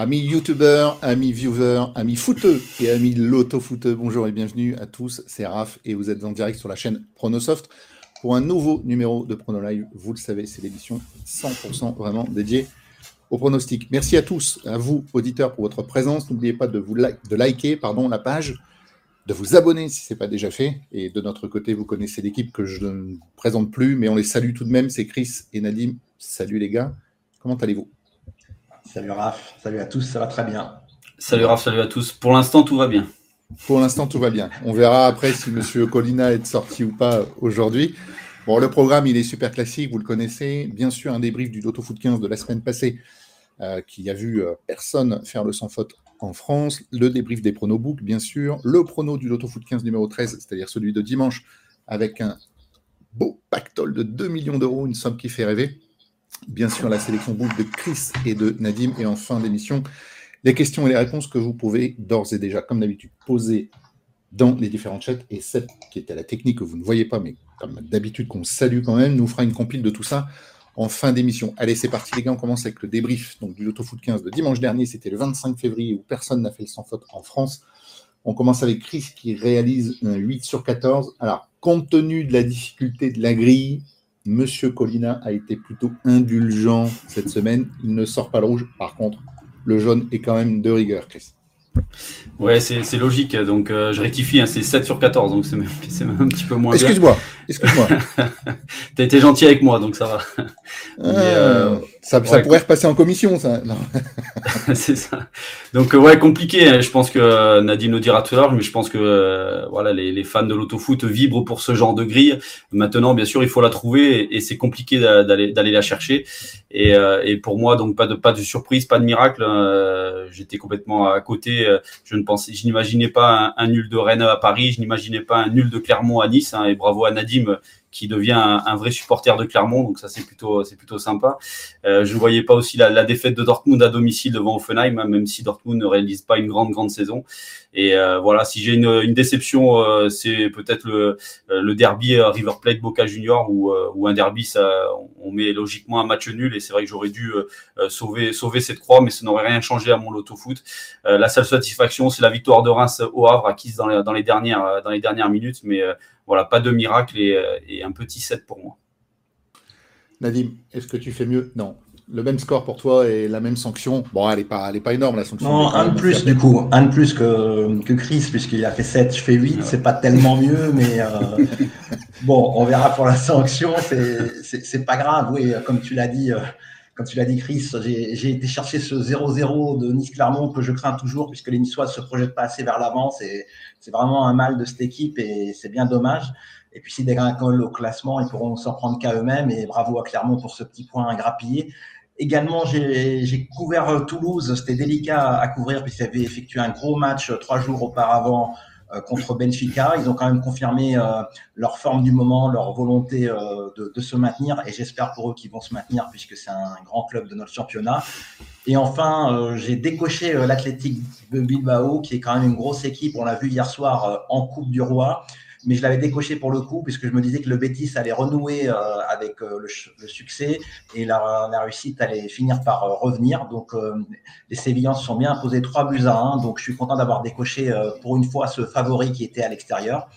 Amis youtubeurs, amis viewers, amis footeux et amis loto-footeux, bonjour et bienvenue à tous, c'est Raph et vous êtes en direct sur la chaîne Pronosoft pour un nouveau numéro de Prono Live. Vous le savez, c'est l'édition 100% vraiment dédiée au pronostic. Merci à tous, à vous auditeurs pour votre présence. N'oubliez pas de, vous de liker pardon, la page, de vous abonner si ce n'est pas déjà fait. Et de notre côté, vous connaissez l'équipe que je ne présente plus, mais on les salue tout de même, c'est Chris et Nadim. Salut les gars, comment allez-vous? Salut Raph, salut à tous, ça va très bien. Salut Raph, salut à tous. Pour l'instant, tout va bien. Pour l'instant, tout va bien. On verra après si Monsieur Colina est sorti ou pas aujourd'hui. Bon, le programme, il est super classique, vous le connaissez. Bien sûr, un débrief du Loto Foot 15 de la semaine passée euh, qui a vu euh, personne faire le sans faute en France. Le débrief des pronobooks, bien sûr. Le prono du Loto Foot 15 numéro 13, c'est-à-dire celui de dimanche, avec un beau pactole de 2 millions d'euros, une somme qui fait rêver bien sûr la sélection bouffe de Chris et de Nadim. Et en fin d'émission, les questions et les réponses que vous pouvez d'ores et déjà, comme d'habitude, poser dans les différents chats. Et celle qui était la technique que vous ne voyez pas, mais comme d'habitude qu'on salue quand même, nous fera une compile de tout ça en fin d'émission. Allez, c'est parti les gars, on commence avec le débrief donc, du Loto Foot 15 de dimanche dernier. C'était le 25 février où personne n'a fait le sans faute en France. On commence avec Chris qui réalise un 8 sur 14. Alors, compte tenu de la difficulté de la grille, Monsieur Colina a été plutôt indulgent cette semaine. Il ne sort pas le rouge. Par contre, le jaune est quand même de rigueur, Chris. Ouais, c'est logique. Donc, euh, je rectifie, hein, c'est 7 sur 14. Donc, c'est même, un petit peu moins Excuse-moi. Excuse-moi. tu as été gentil avec moi, donc ça va. Ah, euh, ça, pourrait repasser en commission, ça. c'est ça. Donc, euh, ouais, compliqué. Hein. Je pense que Nadine nous dira tout à l'heure, mais je pense que voilà, les, fans de l'autofoot vibrent pour ce genre de grille. Maintenant, bien sûr, il faut la trouver et, c'est compliqué d'aller la chercher. Et, pour moi, donc, pas de, pas de surprise, pas de miracle. J'étais complètement à côté. Je ne pensais, je n'imaginais pas un, nul de Rennes à Paris. Je n'imaginais pas un nul de Clermont à Nice. Hein, et bravo à Nadine qui devient un, vrai supporter de Clermont, donc ça c'est plutôt c'est plutôt sympa. Euh, je ne voyais pas aussi la, défaite de Dortmund à domicile devant Offenheim, hein, même si Dortmund ne réalise pas une grande grande saison. Et euh, voilà, si j'ai une, déception, euh, c'est peut-être le, le derby River Plate Boca Junior ou un derby, ça, on met logiquement un match nul et c'est vrai que j'aurais dû sauver sauver cette croix, mais ça n'aurait rien changé à mon loto foot. la seule satisfaction, c'est la victoire de Reims au Havre acquise dans les, dans les dernières dans les dernières minutes, mais voilà, pas de miracle euh, et, un petit 7 pour moi. Nadim, est-ce que tu fais mieux? Non. Le même score pour toi et la même sanction. Bon, elle n'est pas, pas énorme la sanction. Non, un de plus du coup. Un de plus que, que Chris, puisqu'il a fait 7, je fais 8. C'est pas tellement mieux, mais euh, bon, on verra pour la sanction. C'est pas grave. Oui, comme tu l'as dit, euh, comme tu l'as dit, Chris, j'ai été chercher ce 0-0 de Nice-Clermont que je crains toujours, puisque les Niçois ne se projettent pas assez vers l'avant. C'est vraiment un mal de cette équipe et c'est bien dommage. Et puis, s'ils dégringolent au classement, ils pourront s'en prendre qu'à eux-mêmes. Et bravo à Clermont pour ce petit point grappillé. Également, j'ai couvert Toulouse. C'était délicat à couvrir puisqu'ils avaient effectué un gros match trois jours auparavant euh, contre Benfica. Ils ont quand même confirmé euh, leur forme du moment, leur volonté euh, de, se maintenir et j'espère pour eux qu'ils vont se maintenir puisque c'est un grand club de notre championnat. Et enfin, j'ai décoché l'Athletic de Bilbao qui est quand même une grosse équipe. On l'a vu hier soir en Coupe du Roi mais je l'avais décoché pour le coup, puisque je me disais que le Betis allait renouer euh, avec euh, le, succès et la, réussite allait finir par euh, revenir. Donc, les Sévillans se sont bien imposés 3 buts à 1. Donc, je suis content d'avoir décoché pour une fois ce favori qui était à l'extérieur.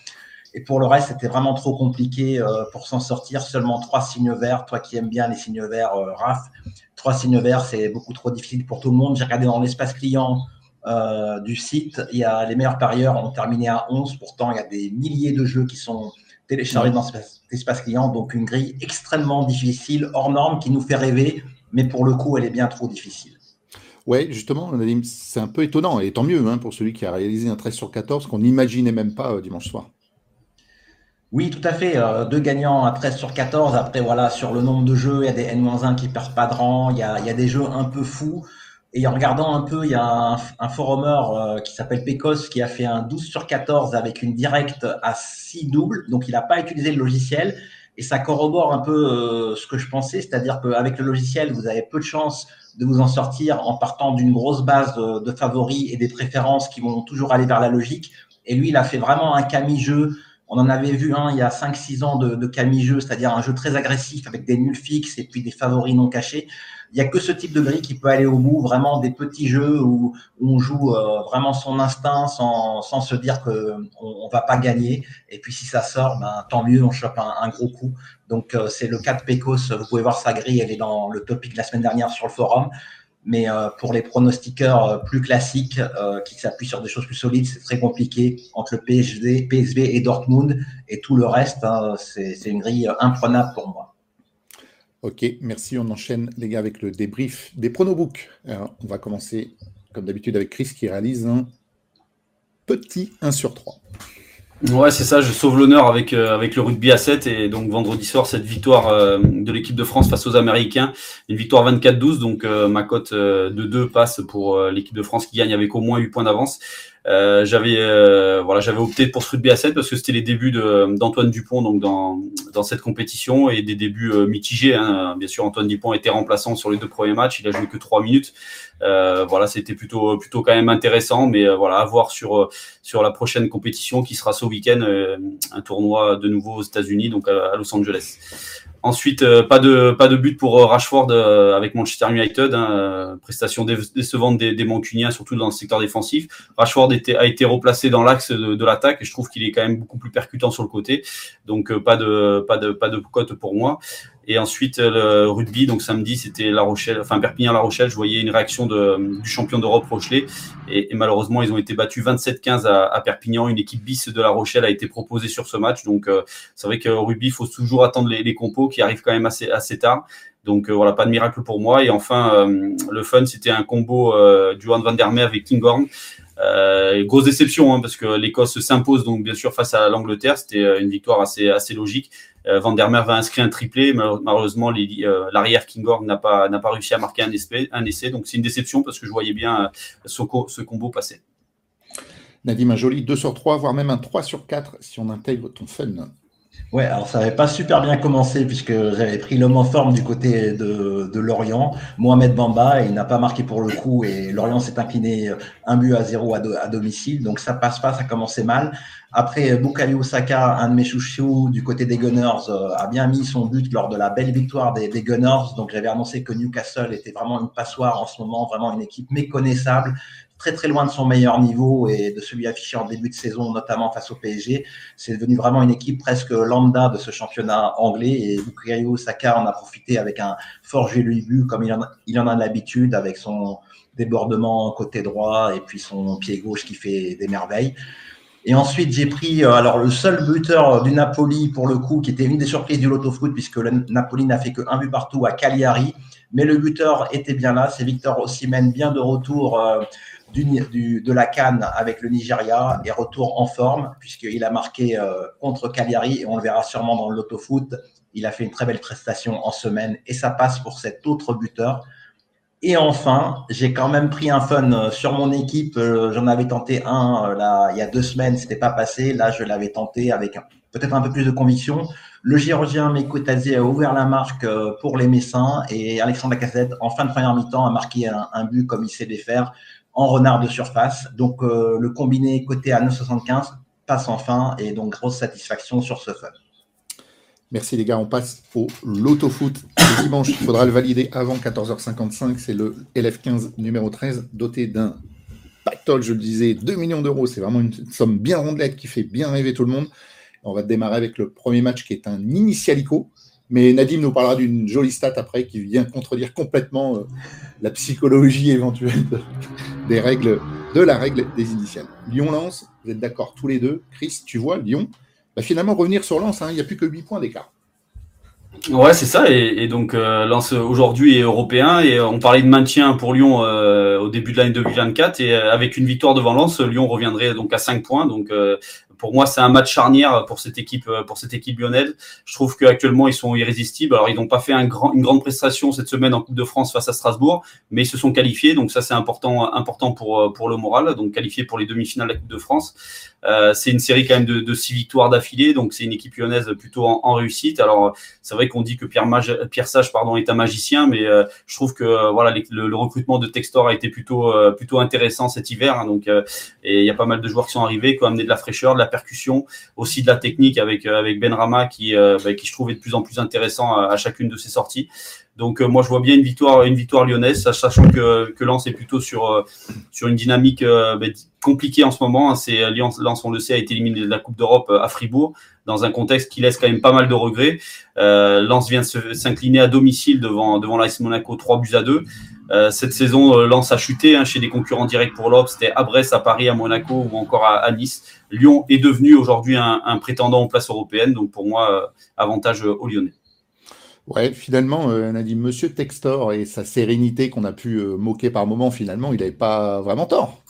Et pour le reste, c'était vraiment trop compliqué pour s'en sortir. Seulement trois signes verts. Toi qui aimes bien les signes verts, Raph, trois signes verts, c'est beaucoup trop difficile pour tout le monde. J'ai regardé dans l'espace client euh, du site. Il y a les meilleurs parieurs ont terminé à 11. Pourtant, il y a des milliers de jeux qui sont téléchargés dans cet espace client. Donc, une grille extrêmement difficile, hors norme, qui nous fait rêver. Mais pour le coup, elle est bien trop difficile. Ouais, justement, c'est un peu étonnant, et tant mieux hein, pour celui qui a réalisé un 13 sur 14 qu'on n'imaginait même pas euh, dimanche soir. Oui, tout à fait. Euh, deux gagnants à 13 sur 14. Après, voilà, sur le nombre de jeux, il y a des N-1 qui perdent pas de rang. Il y a, il y a des jeux un peu fous. Et en regardant un peu, il y a un, un forumeur euh, qui s'appelle Pecos qui a fait un 12 sur 14 avec une directe à 6 doubles. Donc, il n'a pas utilisé le logiciel. Et ça corrobore un peu euh, ce que je pensais, c'est-à-dire qu'avec le logiciel, vous avez peu de chances de vous en sortir en partant d'une grosse base de, favoris et des préférences qui vont toujours aller vers la logique. Et lui, il a fait vraiment un cami-jeu On en avait vu un il y a 5-6 ans de, de Camille Jeu, c'est-à-dire un jeu très agressif avec des nuls fixes et puis des favoris non cachés. Il n'y a que ce type de grille qui peut aller au bout, vraiment des petits jeux où, on joue euh, vraiment son instinct sans, sans se dire qu'on ne va pas gagner. Et puis si ça sort, ben, tant mieux, on chope un, gros coup. Donc euh, c'est le cas de Pecos, vous pouvez voir sa grille, elle est dans le topic de la semaine dernière sur le forum. Mais euh, pour les pronostiqueurs plus classiques qui s'appuient sur des choses plus solides, c'est très compliqué entre le PSV, PSV et Dortmund et tout le reste. Hein, c'est une grille imprenable pour moi. Ok, merci. On enchaîne, les gars, avec le débrief des pronobooks. On va commencer, comme d'habitude, avec Chris qui réalise un petit 1 sur 3. Ouais, c'est ça, je sauve l'honneur avec, euh, avec le rugby à 7 et donc vendredi soir, cette victoire euh, de l'équipe de France face aux Américains, une victoire 24-12, donc euh, ma cote de 2 passe pour l'équipe de France qui gagne avec au moins 8 points d'avance. Euh, j'avais euh, voilà, j'avais opté pour ce rugby à 7 parce que c'était les débuts d'Antoine Dupont donc dans, dans cette compétition et des débuts euh, mitigés. Hein. Bien sûr, Antoine Dupont était remplaçant sur les deux premiers matchs, il a joué que trois minutes. Euh, voilà, c'était plutôt plutôt quand même intéressant, mais voilà, à voir sur sur la prochaine compétition qui sera ce week-end, un tournoi de nouveau aux États-Unis, donc à Los Angeles. Ensuite, euh, pas de pas de but pour euh, Rashford euh, avec Manchester United. Hein, prestation décevante des, des Mancuniens, surtout dans le secteur défensif. Rashford était, a été replacé dans l'axe de, de l'attaque et je trouve qu'il est quand même beaucoup plus percutant sur le côté. Donc pas de pas de pas de cote pour moi. Et ensuite, le rugby, donc samedi, c'était La Rochelle, enfin Perpignan-La Rochelle. Je voyais une réaction de, du champion d'Europe Rochelet. Et, et, malheureusement, ils ont été battus 27-15 à, à, Perpignan. Une équipe bis de La Rochelle a été proposée sur ce match. Donc, euh, c'est vrai qu'au rugby, il faut toujours attendre les, les, compos qui arrivent quand même assez, assez tard. Donc, euh, voilà, pas de miracle pour moi. Et enfin, euh, le fun, c'était un combo du Johan van der Meer avec Kinghorn. Euh, grosse déception hein, parce que l'Écosse s'impose donc bien sûr face à l'Angleterre. C'était une victoire assez logique. Euh, Van der va inscrire un triplé. Malheureusement, euh, l'arrière Kingor n'a pas, n'a pas réussi à marquer un essai. Donc c'est une déception parce que je voyais bien euh, ce, ce combo passer. Nadim, un joli 2 sur 3, voire même un 3 sur 4 si on intègre ton fun. Ouais, alors ça n'avait pas super bien commencé puisque j'avais pris l'homme en forme du côté de, Lorient, Mohamed Bamba, il n'a pas marqué pour le coup et Lorient s'est incliné un but à zéro à, domicile, donc ça passe pas, ça commençait mal. Après, Bukayo Saka, un de mes chouchous du côté des Gunners, euh, a bien mis son but lors de la belle victoire des, des Gunners. Donc j'avais annoncé que Newcastle était vraiment une passoire en ce moment, vraiment une équipe méconnaissable très très loin de son meilleur niveau et de celui affiché en début de saison, notamment face au PSG. C'est devenu vraiment une équipe presque lambda de ce championnat anglais et Bukayo Saka en a profité avec un fort jeu but comme il en a, l'habitude avec son débordement côté droit et puis son pied gauche qui fait des merveilles. Et ensuite, j'ai pris euh, alors le seul buteur du Napoli pour le coup, qui était une des surprises du Loto Foot, puisque le Napoli n'a fait qu'un but partout à Cagliari. Mais le buteur était bien là, c'est Victor Osimhen, bien de retour de la Cannes avec le Nigeria et retour en forme, puisqu'il a marqué euh, contre Cagliari, et on le verra sûrement dans le Loto Foot. Il a fait une très belle prestation en semaine, et ça passe pour cet autre buteur. Et enfin, j'ai quand même pris un fun euh, sur mon équipe. Euh, j'en avais tenté un là, il y a deux semaines, c'était pas passé. Là, je l'avais tenté avec peut-être un peu plus de conviction. Le Géorgien Mekotadze a ouvert la marque pour les Messins et Alexandre Lacassette, en fin de première mi-temps, a marqué un, un but comme il sait les faire en renard de surface. Donc euh, le combiné côté à 9,75 passe enfin et donc grosse satisfaction sur ce fun. Merci les gars, on passe au Loto Foot. Dimanche, il faudra le valider avant 14h55. C'est le LF15 numéro 13, doté d'un pactole, je le disais, 2 millions d'euros. C'est vraiment une somme bien rondelette qui fait bien rêver tout le monde. On va démarrer avec le premier match qui est un initialico. Mais Nadim nous parlera d'une jolie stat après qui vient contredire complètement euh, la psychologie éventuelle des règles, de la règle des initiales. Lyon-Lens, vous êtes d'accord tous les deux. Chris, tu vois, Lyon va finalement revenir sur Lens. Hein. il n'y a plus que 8 points d'écart. Ouais, c'est ça. Et, donc, euh, Lens aujourd'hui est européen. Et on parlait de maintien pour Lyon euh, au début de l'année 2024. Et avec une victoire devant Lens, Lyon reviendrait donc à 5 points. Donc, pour moi, c'est un match charnière pour cette équipe, euh, pour cette équipe lyonnaise. Je trouve qu'actuellement, ils sont irrésistibles. Alors, ils n'ont pas fait une grande prestation cette semaine en Coupe de France face à Strasbourg, mais ils se sont qualifiés. Donc, ça, c'est important, important pour, euh, le moral. Donc, qualifiés pour les demi-finales de la Coupe de France. Euh, c'est une série quand même de, six victoires d'affilée, donc c'est une équipe lyonnaise plutôt en, réussite. Alors c'est vrai qu'on dit que Pierre, Sage pardon, est un magicien, mais je trouve que voilà le, recrutement de Textor a été plutôt plutôt intéressant cet hiver. Hein, donc et il y a pas mal de joueurs qui sont arrivés, qui ont amené de la fraîcheur, de la percussion, aussi de la technique avec avec Ben Rama qui bah, qui je trouve est de plus en plus intéressant à, chacune de ses sorties. Donc moi je vois bien une victoire une victoire lyonnaise, sachant que que Lens est plutôt sur sur une dynamique bah, compliquée en ce moment. Hein. C'est Lens, on le sait, a été éliminé de la Coupe d'Europe à Fribourg dans un contexte qui laisse quand même pas mal de regrets. Euh, Lens vient s'incliner à domicile devant, devant l'AS Monaco 3 buts à 2. Euh, cette saison, euh, Lens a chuté hein, chez des concurrents directs pour l'Europe. C'était à Brest, à Paris, à Monaco ou encore à, Nice. Lyon est devenu aujourd'hui un, prétendant aux places européennes. Donc pour moi, euh, avantage aux Lyonnais. Ouais, finalement, on a dit Monsieur Textor et sa sérénité qu'on a pu moquer par moment, finalement, il n'avait pas vraiment tort.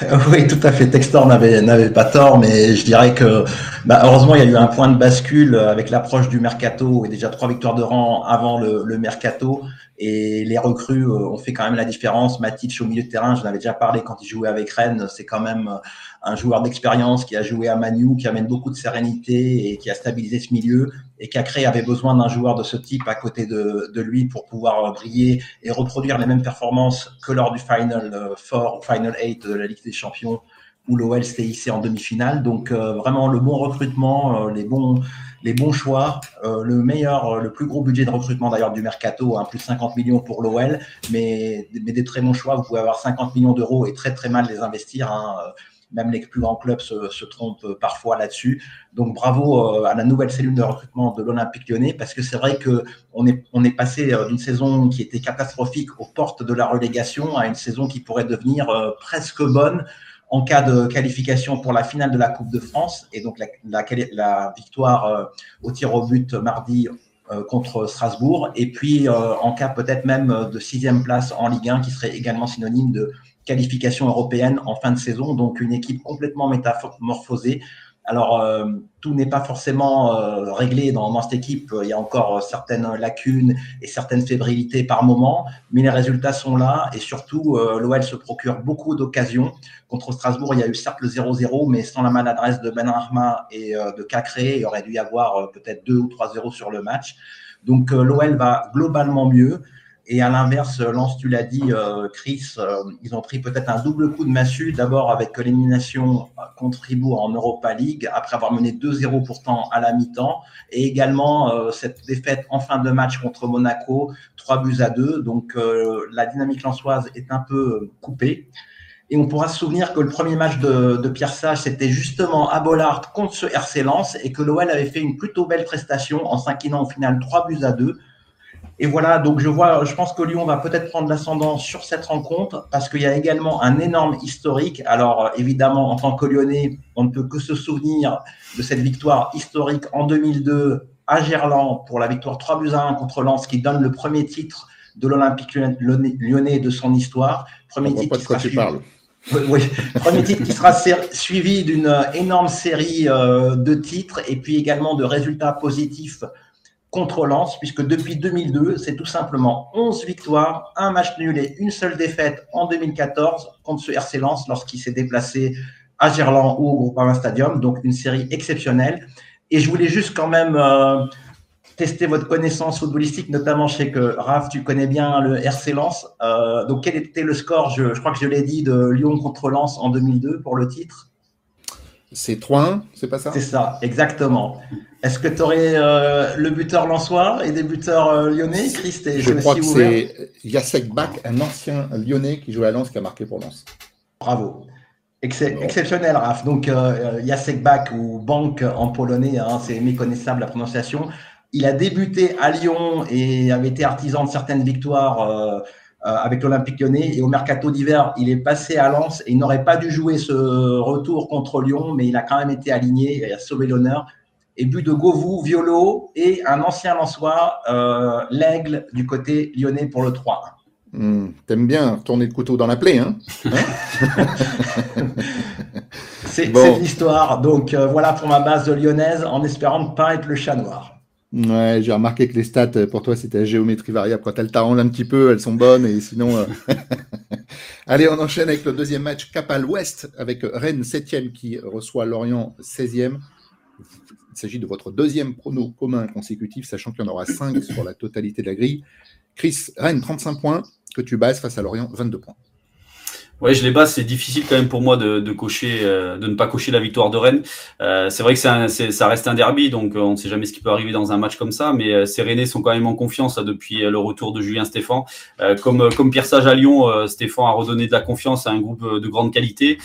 Oui, tout à fait. Textor n'avait pas tort, mais je dirais que bah, heureusement il y a eu un point de bascule avec l'approche du mercato et déjà trois victoires de rang avant le, le mercato. Et les recrues euh, ont fait quand même la différence. Matic au milieu de terrain, je l'avais déjà parlé quand il jouait avec Rennes, c'est quand même euh, un joueur d'expérience qui a joué à Manu, qui amène beaucoup de sérénité et qui a stabilisé ce milieu. Et Cacré avait besoin d'un joueur de ce type à côté de, de, lui pour pouvoir euh, briller et reproduire les mêmes performances que lors du Final 4 ou Final 8 de la Ligue des Champions où l'OL en demi-finale. Donc vraiment le bon recrutement, les bons les bons choix, euh, le meilleur, euh, le plus gros budget de recrutement d'ailleurs du mercato, hein, plus 50 millions pour l'OL, mais, mais, des très bons choix. Vous pouvez avoir 50 millions d'euros et très très mal les investir. Hein. Euh, même les plus grands clubs se, trompent parfois là-dessus. Donc bravo à la nouvelle cellule de recrutement de l'Olympique lyonnais, parce que c'est vrai qu'on est, on est passé d'une saison qui était catastrophique aux portes de la relégation à une saison qui pourrait devenir presque bonne en cas de qualification pour la finale de la Coupe de France. Et donc la, victoire euh, au tir au but mardi euh, contre Strasbourg. Et puis euh, en cas peut-être même de sixième place en Ligue 1, qui serait également synonyme de qualification européenne en fin de saison. Donc une équipe complètement métamorphosée alors, euh, tout n'est pas forcément euh, réglé dans, cette équipe. Il y a encore certaines lacunes et certaines fébrilités par moment, mais les résultats sont là et surtout, euh, l'OL se procure beaucoup d'occasions. Contre Strasbourg, il y a eu certes le 0-0, mais sans la maladresse de Ben Arma et de Cacré, il aurait dû y avoir peut-être 2 ou 3-0 sur le match. Donc, l'OL va globalement mieux. Et à l'inverse, Lance, tu l'as dit, euh, Chris, euh, ils ont pris peut-être un double coup de massue, d'abord avec l'élimination contre Fribourg en Europa League, après avoir mené 2-0 pourtant à la mi-temps, et également euh, cette défaite en fin de match contre Monaco, 3 buts à 2. Donc la dynamique lançoise est un peu coupée. Et on pourra se souvenir que le premier match de, de Pierre Sage, c'était justement à Bollard contre ce RC Lens, et que l'OL avait fait une plutôt belle prestation en s'inclinant au final 3 buts à 2. Et voilà, donc je vois, je pense que Lyon va peut-être prendre l'ascendant sur cette rencontre parce qu'il y a également un énorme historique. Alors évidemment, en tant que Lyonnais, on ne peut que se souvenir de cette victoire historique en 2002 à Gerland pour la victoire 3 buts à 1 contre Lens qui donne le premier titre de l'Olympique lyonnais de son histoire. Premier titre qui sera suivi... Oui, premier titre qui sera suivi d'une énorme série euh, de titres et puis également de résultats positifs contre Lens, puisque depuis 2002, c'est tout simplement 11 victoires, un match nul et une seule défaite en 2014 contre ce RC Lens lorsqu'il s'est déplacé à Gerland ou au Groupama Stadium. Donc une série exceptionnelle. Et je voulais juste quand même euh, tester votre connaissance footballistique, notamment je sais que Raph, tu connais bien le RC Lens. Euh, donc quel était le score? Je, je crois que je l'ai dit de Lyon contre Lens en 2002 pour le titre. C'est 3-1, c'est pas ça? C'est ça, exactement. Est-ce que tu aurais euh, le buteur lensois et des buteurs euh, lyonnais? Chris, Je crois que c'est Jacek Bach, un ancien lyonnais qui jouait à Lens, qui a marqué pour Lens. Bravo. Exceptionnel, Raph. Donc, euh, Jacek Bach ou Bank en polonais, hein, c'est méconnaissable la prononciation. Il a débuté à Lyon et avait été artisan de certaines victoires euh, avec l'Olympique lyonnais. Et au mercato d'hiver, il est passé à Lens et il n'aurait pas dû jouer ce retour contre Lyon, mais il a quand même été aligné et a sauvé l'honneur. Et but de Govou, Violo et un ancien Lensois, euh, l'Aigle du côté lyonnais pour le 3 hmm, T'aimes bien tourner le couteau dans la plaie, hein, hein C'est l'histoire. Donc euh, voilà pour ma base de lyonnaise, en espérant ne pas être le chat noir. Ouais, j'ai remarqué que les stats, euh, pour toi, c'était géométrie variable. Quand elles t'arrangent un petit peu, elles sont bonnes. Et sinon. Euh, Allez, on enchaîne avec le deuxième match, cap à l'ouest, avec Rennes 7e qui reçoit Lorient 16e. Il s'agit de votre deuxième prono commun consécutif, sachant qu'il y en aura 5 sur la totalité de la grille. Chris, Rennes 35 points, que tu bases face à Lorient 22 points. Ouais, je les base. C'est difficile quand même pour moi de, de cocher, euh, de ne pas cocher la victoire de Rennes. Euh, c'est vrai que un, ça reste un derby, donc euh, on ne sait jamais ce qui peut arriver dans un match comme ça. Mais euh, ces Rennais sont quand même en confiance depuis le retour de Julien Stéphan. comme comme Pierre Sage à Lyon, Stéphan a redonné de la confiance à un groupe de grande qualité.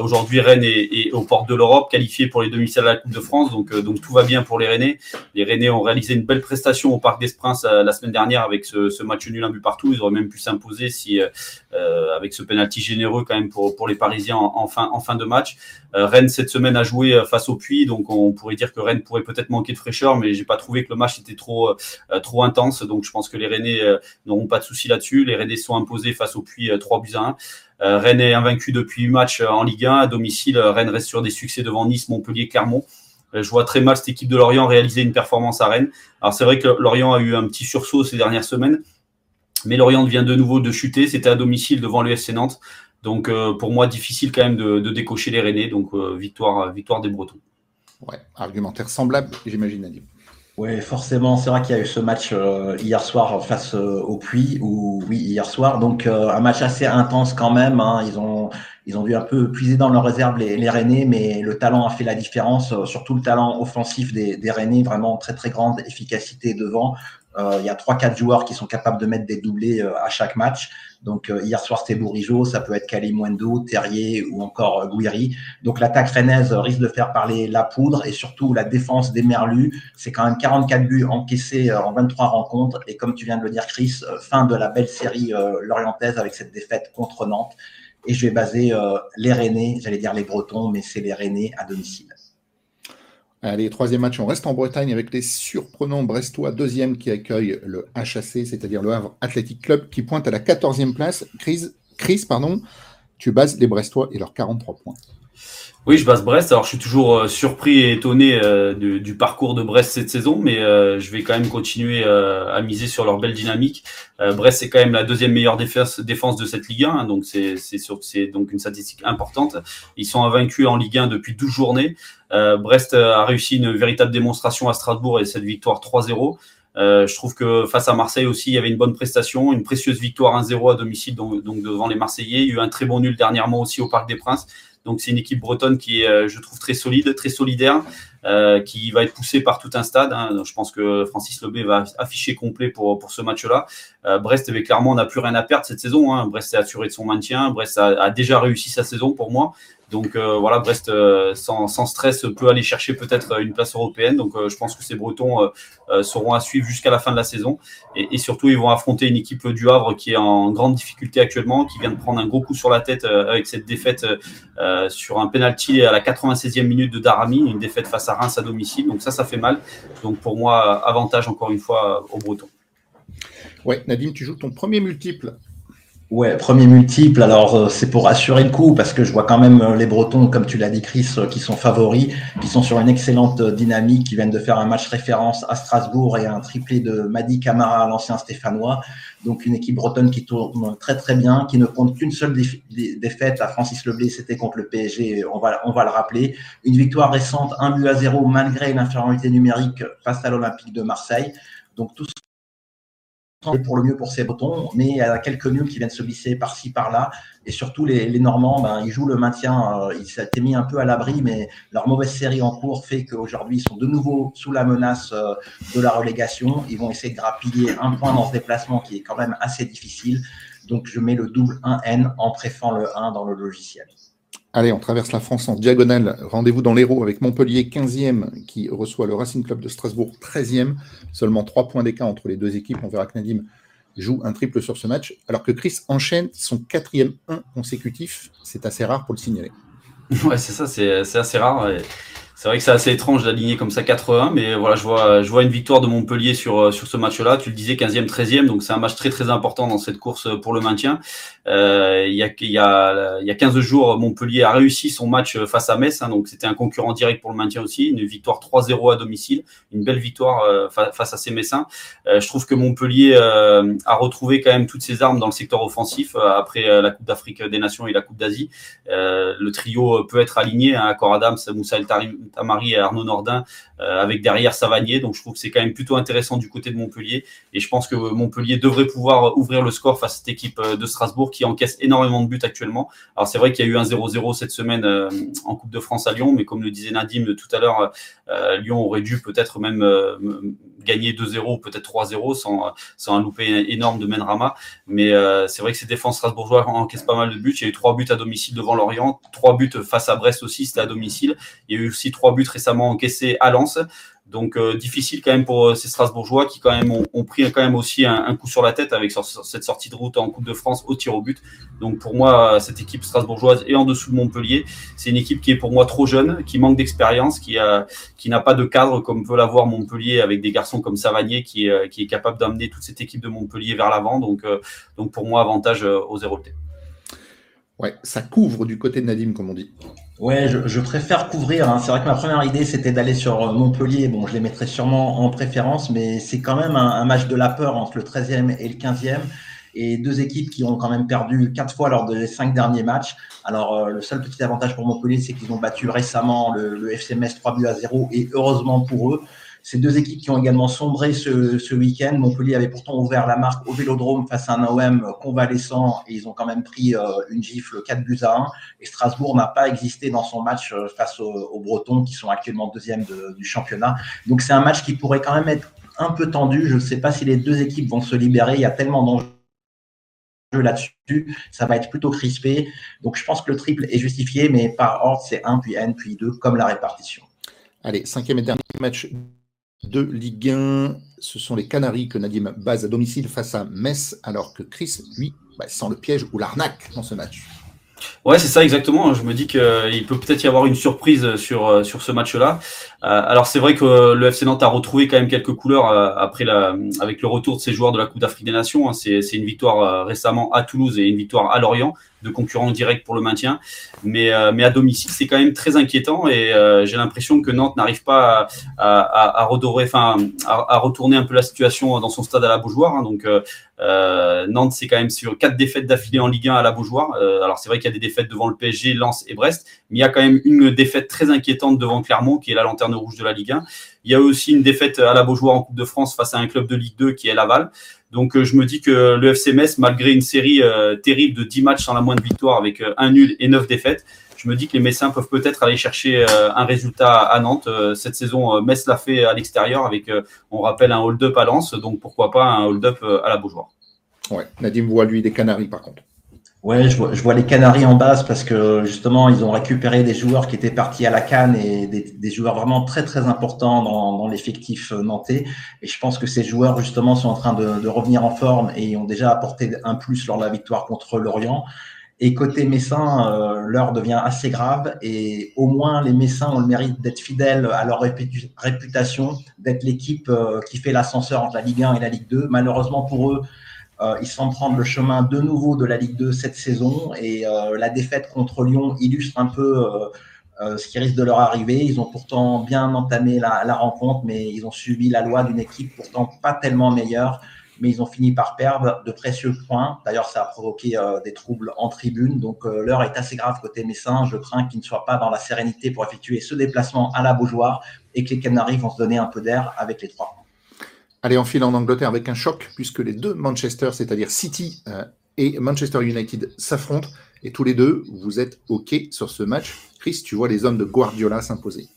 Aujourd'hui, Rennes est, est, aux portes de l'Europe, qualifié pour les demi-finales de la Coupe de France. Donc donc tout va bien pour les Rennais. Les Rennais ont réalisé une belle prestation au Parc des Princes la semaine dernière avec ce, ce match nul un but partout. Ils auraient même pu s'imposer si avec ce penalty généreux quand même pour, pour les Parisiens en, fin, en fin de match. Euh, Rennes cette semaine a joué euh, face au Puy, donc on pourrait dire que Rennes pourrait peut-être manquer de fraîcheur, mais j'ai pas trouvé que le match était trop euh, trop intense. Donc je pense que les Rennais n'auront pas de souci là-dessus. Les Rennais sont imposés face au Puy 3 buts à 1. Rennes est invaincu depuis 8 matchs en Ligue 1. À domicile, Rennes reste sur des succès devant Nice, Montpellier, Clermont. Je vois très mal cette équipe de Lorient réaliser une performance à Rennes. Alors c'est vrai que Lorient a eu un petit sursaut ces dernières semaines, mais Lorient vient de nouveau de chuter. C'était à domicile devant le FC Nantes. Donc euh, pour moi, difficile quand même de, décocher les Rennais. Donc euh, victoire, victoire des Bretons. Ouais, argumentaire semblable, j'imagine, Nadim. Oui, forcément, c'est vrai qu'il y a eu ce match euh, hier soir face au Puy, ou oui, hier soir, donc un match assez intense quand même. Hein. Ils ont ils ont dû un peu puiser dans leurs réserves les, les Rennais, mais le talent a fait la différence, surtout le talent offensif des, des Rennais, vraiment très très grande efficacité devant. Euh, il y a trois quatre joueurs qui sont capables de mettre des doublés euh, à chaque match. Donc euh, hier soir c'était Bourigeau, ça peut être Kalimwendo, Terrier ou encore Guiri. Donc l'attaque rennaise risque de faire parler la poudre et surtout la défense des Merlus. C'est quand même 44 buts encaissés en 23 rencontres et comme tu viens de le dire Chris, fin de la belle série lorientaise avec cette défaite contre Nantes. Et je vais baser les Rennais, j'allais dire les Bretons, mais c'est les Rennais à domicile. Allez, troisième match, on reste en Bretagne avec les surprenants Brestois, deuxième qui accueille le HAC, c'est-à-dire le Havre Athletic Club, qui pointe à la 14e place. Chris, Chris pardon, tu bases les Brestois et leurs 43 points. Oui, je base Brest. Alors, je suis toujours euh, surpris et étonné euh, du, parcours de Brest cette saison, mais euh, je vais quand même continuer à miser sur leur belle dynamique. Brest, c'est quand même la deuxième meilleure défense, de cette Ligue 1, hein, donc c'est donc une statistique importante. Ils sont invaincus en Ligue 1 depuis 12 journées. Brest a réussi une véritable démonstration à Strasbourg et cette victoire 3-0. je trouve que face à Marseille aussi, il y avait une bonne prestation, une précieuse victoire 1-0 à domicile devant les Marseillais. Il y a eu un très bon nul dernièrement aussi au Parc des Princes. Donc c'est une équipe bretonne qui est, euh, je trouve, très solide, très solidaire, euh, qui va être poussée par tout un stade. Hein. Je pense que Francis Lebé va afficher complet pour, pour ce match-là. Euh, Brest, avec clairement, n'a plus rien à perdre cette saison. Hein. Brest s'est assuré de son maintien. Brest a, a, déjà réussi sa saison pour moi. Donc euh, voilà, Brest euh, sans, stress peut aller chercher peut-être une place européenne. Donc euh, je pense que ces Bretons seront à suivre jusqu'à la fin de la saison. Et, et, surtout, ils vont affronter une équipe du Havre qui est en grande difficulté actuellement, qui vient de prendre un gros coup sur la tête avec cette défaite sur un penalty à la 96e minute de Darami, une défaite face à Reims à domicile. Donc ça, ça fait mal. Donc pour moi, avantage encore une fois aux Bretons. Ouais, Nadim, tu joues ton premier multiple Ouais, premier multiple. Alors, euh, c'est pour assurer le coup parce que je vois quand même euh, les Bretons, comme tu l'as dit, Chris, euh, qui sont favoris, qui sont sur une excellente dynamique, qui viennent de faire un match référence à Strasbourg et un triplé de Madi Camara, l'ancien Stéphanois. Donc, une équipe bretonne qui tourne très très bien, qui ne compte qu'une seule défaite à Francis Leblé, c'était contre le PSG. On va, on va le rappeler. Une victoire récente, un but à zéro malgré l'infériorité numérique face à l'Olympique de Marseille. Donc, tout pour le mieux pour ces Bretons, mais il y a quelques nuls qui viennent se glisser par-ci, par-là. Et surtout, les, Normands, ben, ils jouent le maintien. Euh, ils s'étaient mis un peu à l'abri, mais leur mauvaise série en cours fait qu'aujourd'hui, ils sont de nouveau sous la menace euh, de la relégation. Ils vont essayer de grappiller un point dans ce déplacement qui est quand même assez difficile. Donc, je mets le double 1N en préfant le 1 dans le logiciel. Allez, on traverse la France en diagonale. Rendez-vous dans l'Hérault avec Montpellier 15e qui reçoit le Racing Club de Strasbourg 13e. Seulement 3 points d'écart entre les deux équipes. On verra que Nadim joue un triple sur ce match. Alors que Chris enchaîne son quatrième 1 consécutif. C'est assez rare pour le signaler. Ouais, c'est ça, c'est assez rare. C'est vrai que c'est assez étrange d'aligner comme ça 80, mais voilà, je vois, je vois une victoire de Montpellier sur, euh, sur ce match-là. Tu le disais, 15e, 13e, donc c'est un match très très important dans cette course pour le maintien. Euh, il, y a, y a, y a 15 jours, Montpellier a réussi son match face à Metz, hein, donc c'était un concurrent direct pour le maintien aussi. Une victoire 3-0 à domicile, une belle victoire euh, face à ces Messins. Euh, je trouve que Montpellier euh, a retrouvé quand même toutes ses armes dans le secteur offensif après la Coupe d'Afrique des Nations et la Coupe d'Asie. le trio peut être aligné, hein, Adams, Moussa El Taremi Tamari et Arnaud Nordin, avec derrière Savanier. Donc je trouve que c'est quand même plutôt intéressant du côté de Montpellier. Et je pense que Montpellier devrait pouvoir ouvrir le score face à cette équipe de Strasbourg qui encaisse énormément de buts actuellement. Alors c'est vrai qu'il y a eu un 0-0 cette semaine en Coupe de France à Lyon, mais comme le disait Nadim tout à l'heure, Lyon aurait dû peut-être même gagner 2-0, peut-être 3-0 sans, sans un loupé énorme de Menrama. Mais c'est vrai que ces défenses strasbourgeois encaissent pas mal de buts. Il y a eu trois buts à domicile devant Lorient, trois buts face à Brest aussi, c'était à domicile. Il y a eu aussi trois buts récemment encaissés à Lens. Donc euh, difficile quand même pour euh, ces Strasbourgeois qui quand même ont, pris quand même aussi un, coup sur la tête avec cette sortie de route en Coupe de France au tir au but. Donc pour moi, cette équipe strasbourgeoise est en dessous de Montpellier. C'est une équipe qui est pour moi trop jeune, qui manque d'expérience, qui a, qui n'a pas de cadre comme peut l'avoir Montpellier avec des garçons comme Savanier qui, euh, qui est capable d'amener toute cette équipe de Montpellier vers l'avant. Donc, donc pour moi, avantage aux 0 Ouais, ça couvre du côté de Nadim, comme on dit. Ouais, je, préfère couvrir. Hein. C'est vrai que ma première idée, c'était d'aller sur euh, Montpellier. Bon, je les mettrais sûrement en préférence, mais c'est quand même un, match de la peur entre le 13e et le 15e. Et deux équipes qui ont quand même perdu quatre fois lors des cinq derniers matchs. Alors, euh, le seul petit avantage pour Montpellier, c'est qu'ils ont battu récemment le, le FCMS 3 buts à 0. Et heureusement pour eux, ces deux équipes qui ont également sombré ce, ce week-end. Montpellier avait pourtant ouvert la marque au Vélodrome face à un OM convalescent et ils ont quand même pris euh, une gifle 4 buts à 1. Et Strasbourg n'a pas existé dans son match euh, face aux, Bretons qui sont actuellement deuxième du championnat. Donc c'est un match qui pourrait quand même être un peu tendu. Je ne sais pas si les deux équipes vont se libérer. Il y a tellement d'enjeux là-dessus, ça va être plutôt crispé. Donc je pense que le triple est justifié, mais par ordre, c'est 1, puis N, puis 2, comme la répartition. Allez, cinquième et dernier match de Ligue 1. Ce sont les Canaries que Nadim base à domicile face à Metz, alors que Chris, lui, bah, sent le piège ou l'arnaque dans ce match. Ouais, c'est ça exactement. Je me dis qu'il peut peut-être y avoir une surprise sur, sur ce match-là. Euh, alors c'est vrai que le FC Nantes a retrouvé quand même quelques couleurs euh, après avec le retour de ses joueurs de la Coupe d'Afrique des Nations. Hein. C'est une victoire euh, récemment à Toulouse et une victoire à Lorient de concurrents directs pour le maintien. Mais, à domicile, c'est quand même très inquiétant et j'ai l'impression que Nantes n'arrive pas à, redorer, enfin, à, retourner un peu la situation dans son stade à la Beaujoire. Hein. Donc, Nantes, c'est quand même sur quatre défaites d'affilée en Ligue 1 à la Beaujoire. alors, c'est vrai qu'il y a des défaites devant le PSG, Lens et Brest, mais il y a quand même une défaite très inquiétante devant Clermont, qui est la lanterne rouge de la Ligue 1. Il y a aussi une défaite à la Beaujoire en Coupe de France face à un club de Ligue 2 qui est Laval. Donc euh, je me dis que le FC malgré une série euh, terrible de 10 matchs sans la moindre victoire avec euh, un nul et 9 défaites, je me dis que les Messins peuvent peut-être aller chercher un résultat à Nantes. Cette saison, Metz l'a fait à l'extérieur avec, on rappelle, un hold-up à Lens, donc pourquoi pas un hold-up à la Beaujoire. Ouais, Nadim voit lui des Canaries par contre. Ouais, je vois, les Canaries en base parce que justement, ils ont récupéré des joueurs qui étaient partis à la Cannes et des, joueurs vraiment très très importants dans, l'effectif nantais. Et je pense que ces joueurs justement sont en train de, de, revenir en forme et ont déjà apporté un plus lors de la victoire contre l'Orient. Et côté Messin, euh, l'heure devient assez grave et au moins les Messins ont le mérite d'être fidèles à leur réputation, d'être l'équipe euh, qui fait l'ascenseur entre la Ligue 1 et la Ligue 2. Malheureusement pour eux, euh, ils semblent prendre le chemin de nouveau de la Ligue 2 cette saison et euh, la défaite contre Lyon illustre un peu euh, ce qui risque de leur arriver. Ils ont pourtant bien entamé la, la rencontre, mais ils ont subi la loi d'une équipe pourtant pas tellement meilleure. Mais ils ont fini par perdre de précieux points. D'ailleurs, ça a provoqué des troubles en tribune. Donc, l'heure est assez grave côté Messin. Je crains qu'ils ne soient pas dans la sérénité pour effectuer ce déplacement à la Beaujoire et que les Canaries vont se donner un peu d'air avec les trois points. Allez, en file en Angleterre avec un choc, puisque les deux Manchester, c'est-à-dire City euh, et Manchester United, s'affrontent. Et tous les deux, vous êtes OK sur ce match. Chris, tu vois les hommes de Guardiola s'imposer.